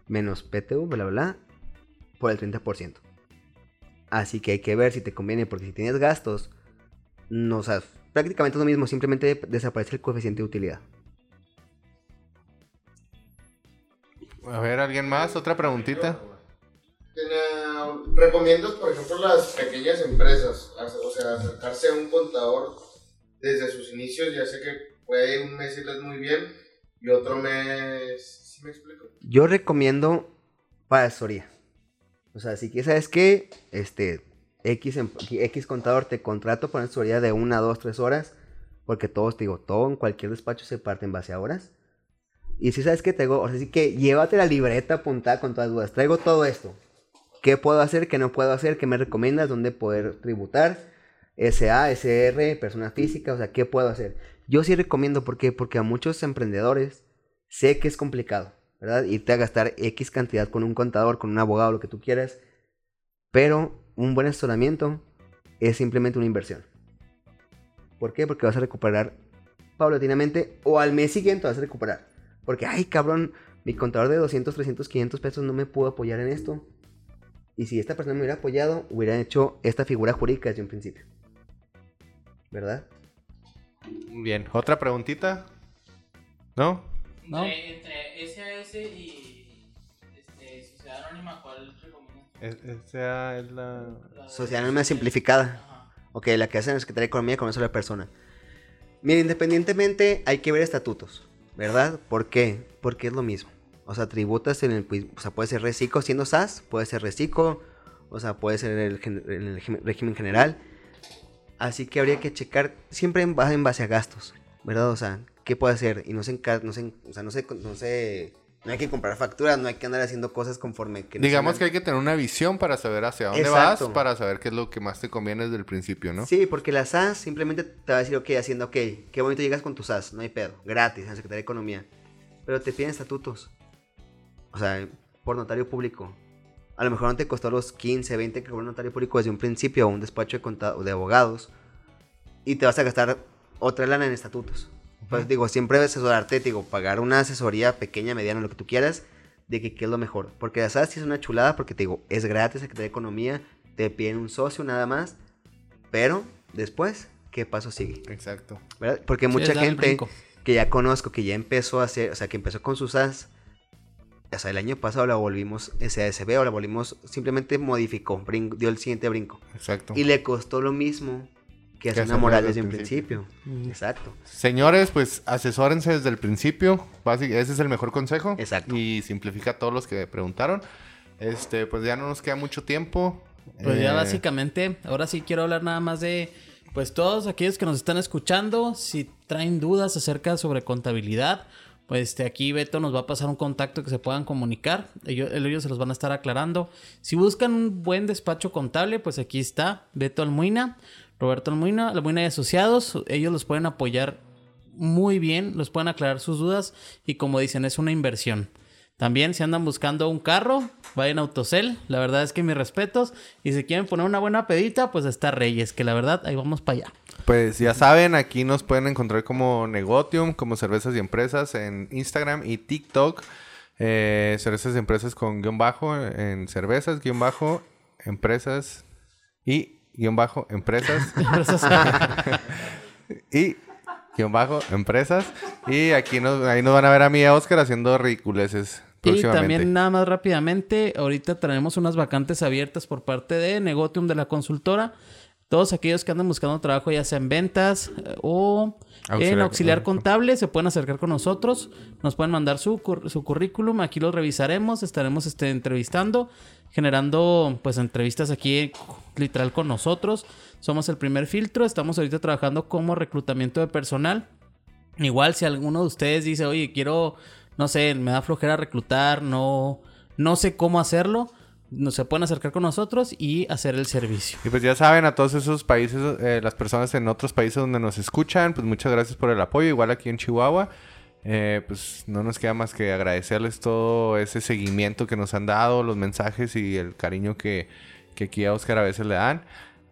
menos PTU, bla, bla, bla, por el 30%. Así que hay que ver si te conviene, porque si tienes gastos, no, o prácticamente es lo mismo, simplemente desaparece el coeficiente de utilidad. A ver, ¿alguien más? ¿Otra preguntita? ¿Recomiendas, por ejemplo, las pequeñas empresas? O sea, acercarse a un contador desde sus inicios. Ya sé que puede un mes irles muy bien y otro mes... ¿Sí me explico? Yo recomiendo para asesoría. O sea, si quieres, ¿sabes qué? Este, X, em- X contador te contrato para una asesoría de una, dos, tres horas. Porque todos, te digo, todo en cualquier despacho se parte en base a horas. Y si sabes que tengo, o sea, sí que llévate la libreta apuntada con todas las dudas. Traigo todo esto. ¿Qué puedo hacer? ¿Qué no puedo hacer? ¿Qué me recomiendas? ¿Dónde poder tributar? SA, SR, persona física, o sea, ¿qué puedo hacer? Yo sí recomiendo, ¿por qué? Porque a muchos emprendedores sé que es complicado, ¿verdad? Irte a gastar X cantidad con un contador, con un abogado, lo que tú quieras. Pero un buen asesoramiento es simplemente una inversión. ¿Por qué? Porque vas a recuperar paulatinamente o al mes siguiente vas a recuperar. Porque, ay, cabrón, mi contador de 200, 300, 500 pesos no me pudo apoyar en esto. Y si esta persona me hubiera apoyado, hubiera hecho esta figura jurídica desde un principio. ¿Verdad? Bien, otra preguntita. ¿No? No. Entre, entre SAS y este, Sociedad Anónima, ¿cuál recomiendas? Esa es la. Sociedad anónima simplificada. Ajá. Ok, la que hace la Secretaría de Economía con una sola persona. Mira, independientemente hay que ver estatutos, ¿verdad? ¿Por qué? Porque es lo mismo. O sea, tributas en el... pues, O sea, puede ser reciclo siendo SAS, puede ser reciclo, o sea, puede ser el, en el régimen- general. Así que habría que checar siempre en base, a gastos, ¿verdad? O sea, ¿qué puede hacer? Y no se, no se, o sea, no se, no se, no hay que comprar facturas, no hay que andar haciendo cosas conforme que... Digamos hagan- que hay que tener una visión para saber hacia dónde Exacto. vas, para saber qué es lo que más te conviene desde el principio, ¿no? Sí, porque la SAS simplemente te va a decir, ok, haciendo, ok, qué bonito llegas con tu SAS, no hay pedo, gratis, en la Secretaría de Economía. Pero te piden estatutos. O sea, por notario público. A lo mejor no te costó los 15, 20 que cobró un notario público desde un principio o un despacho de, contado, de abogados. Y te vas a gastar otra lana en estatutos. Pues digo, siempre debes asesorarte, digo, pagar una asesoría pequeña, mediana, lo que tú quieras, de que qué es lo mejor. Porque la SAS sí es una chulada, porque te digo, es gratis, Secretaría de Economía, te piden un socio nada más. Pero después, ¿qué paso sigue? Exacto. ¿Verdad? Porque Sí, mucha gente brinco. que ya conozco, que ya empezó a hacer, o sea, que empezó con sus SAS, o sea, el año pasado la volvimos SASB o la volvimos, simplemente modificó, brin- dio el siguiente brinco. Exacto. Y le costó lo mismo que hacer una hacerlo moral desde un el principio. Exacto. Señores, pues asesórense desde el principio. Ese es el mejor consejo. Exacto. Y simplifica a todos los que preguntaron. Este, pues ya no nos queda mucho tiempo. Pues ya Eh, básicamente, ahora sí quiero hablar nada más de, pues todos aquellos que nos están escuchando, si traen dudas acerca sobre contabilidad, pues este, aquí Beto nos va a pasar un contacto que se puedan comunicar, ellos, ellos se los van a estar aclarando. Si buscan un buen despacho contable, pues aquí está Beto Almuina, Roberto Almuina, Almuina y Asociados, ellos los pueden apoyar muy bien, los pueden aclarar sus dudas y como dicen, es una inversión. También si andan buscando un carro, vayan a Autocel, la verdad es que mis respetos. Y si quieren poner una buena pedita, pues está Reyes, que la verdad, ahí vamos para allá. Pues ya saben, aquí nos pueden encontrar como Negotium, como Cervezas y Empresas en Instagram y TikTok. Eh, cervezas y Empresas con guion bajo en cervezas, guion bajo, empresas y guion bajo, empresas. y guion bajo, empresas. Y aquí nos, ahí nos van a ver a mí y a Oscar haciendo ridiculeces Y también nada más rápidamente, ahorita tenemos unas vacantes abiertas por parte de Negotium de la consultora. Todos aquellos que andan buscando trabajo, ya sea en ventas eh, o en Auxiliar- auxiliar contable, se pueden acercar con nosotros. Nos pueden mandar su, cur- su currículum, aquí lo revisaremos, estaremos este, entrevistando, generando pues entrevistas aquí literal con nosotros. Somos el primer filtro, estamos ahorita trabajando como reclutamiento de personal. Igual si alguno de ustedes dice, oye, quiero, no sé, me da flojera reclutar, no, no sé cómo hacerlo, no, se pueden acercar con nosotros y hacer el servicio. Y pues ya saben, a todos esos países, eh, las personas en otros países donde nos escuchan, pues muchas gracias por el apoyo. Igual aquí en Chihuahua, eh, pues no nos queda más que agradecerles todo ese seguimiento que nos han dado, los mensajes y el cariño que, que aquí a Oscar a veces le dan.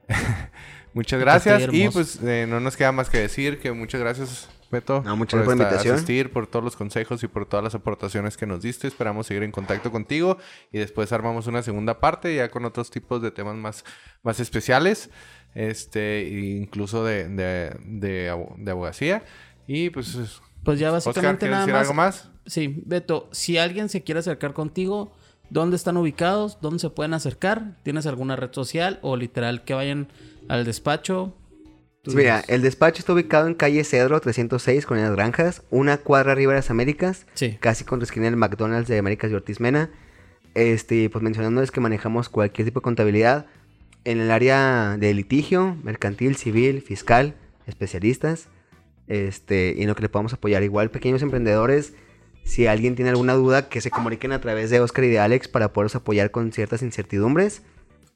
muchas gracias. Y pues eh, no nos queda más que decir que muchas gracias, Beto. No, muchas gracias por la esta- invitación. asistir, por todos los consejos y por todas las aportaciones que nos diste. Esperamos seguir en contacto contigo y después armamos una segunda parte ya con otros tipos de temas más, más especiales, este, e incluso de, de, de, de abogacía. Y pues, Pues ya Oscar, básicamente ¿quieres nada decir más. algo más? Sí, Beto, si alguien se quiere acercar contigo, ¿dónde están ubicados? ¿Dónde se pueden acercar? ¿Tienes alguna red social o literal que vayan al despacho? Tú mira, dices. el despacho está ubicado en calle Cedro 306, con las Granjas, una cuadra arriba de las Américas, Sí. casi con la esquina del McDonald's de Américas y Ortiz Mena. Este, pues mencionándoles que manejamos cualquier tipo de contabilidad en el área de litigio, mercantil, civil, fiscal, especialistas, este, y en lo que le podamos apoyar. Igual, pequeños emprendedores, si alguien tiene alguna duda, que se comuniquen a través de Oscar y de Alex para poderlos apoyar con ciertas incertidumbres.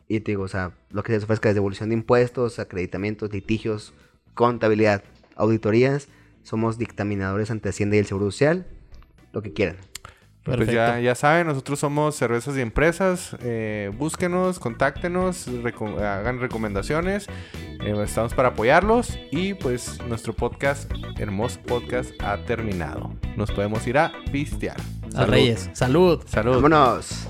Y te digo, o sea, lo que se ofrezca es devolución de impuestos, acreditamientos, litigios, contabilidad, auditorías, Somos dictaminadores ante Hacienda y el Seguro Social. Lo que quieran. Pues ya, ya saben, nosotros somos cervezas y empresas. eh, búsquenos, contáctenos, reco- hagan recomendaciones. eh, estamos para apoyarlos. Y pues nuestro podcast, hermoso podcast, ha terminado. Nos podemos ir a pistear. A Reyes. Salud. Salud. Vámonos.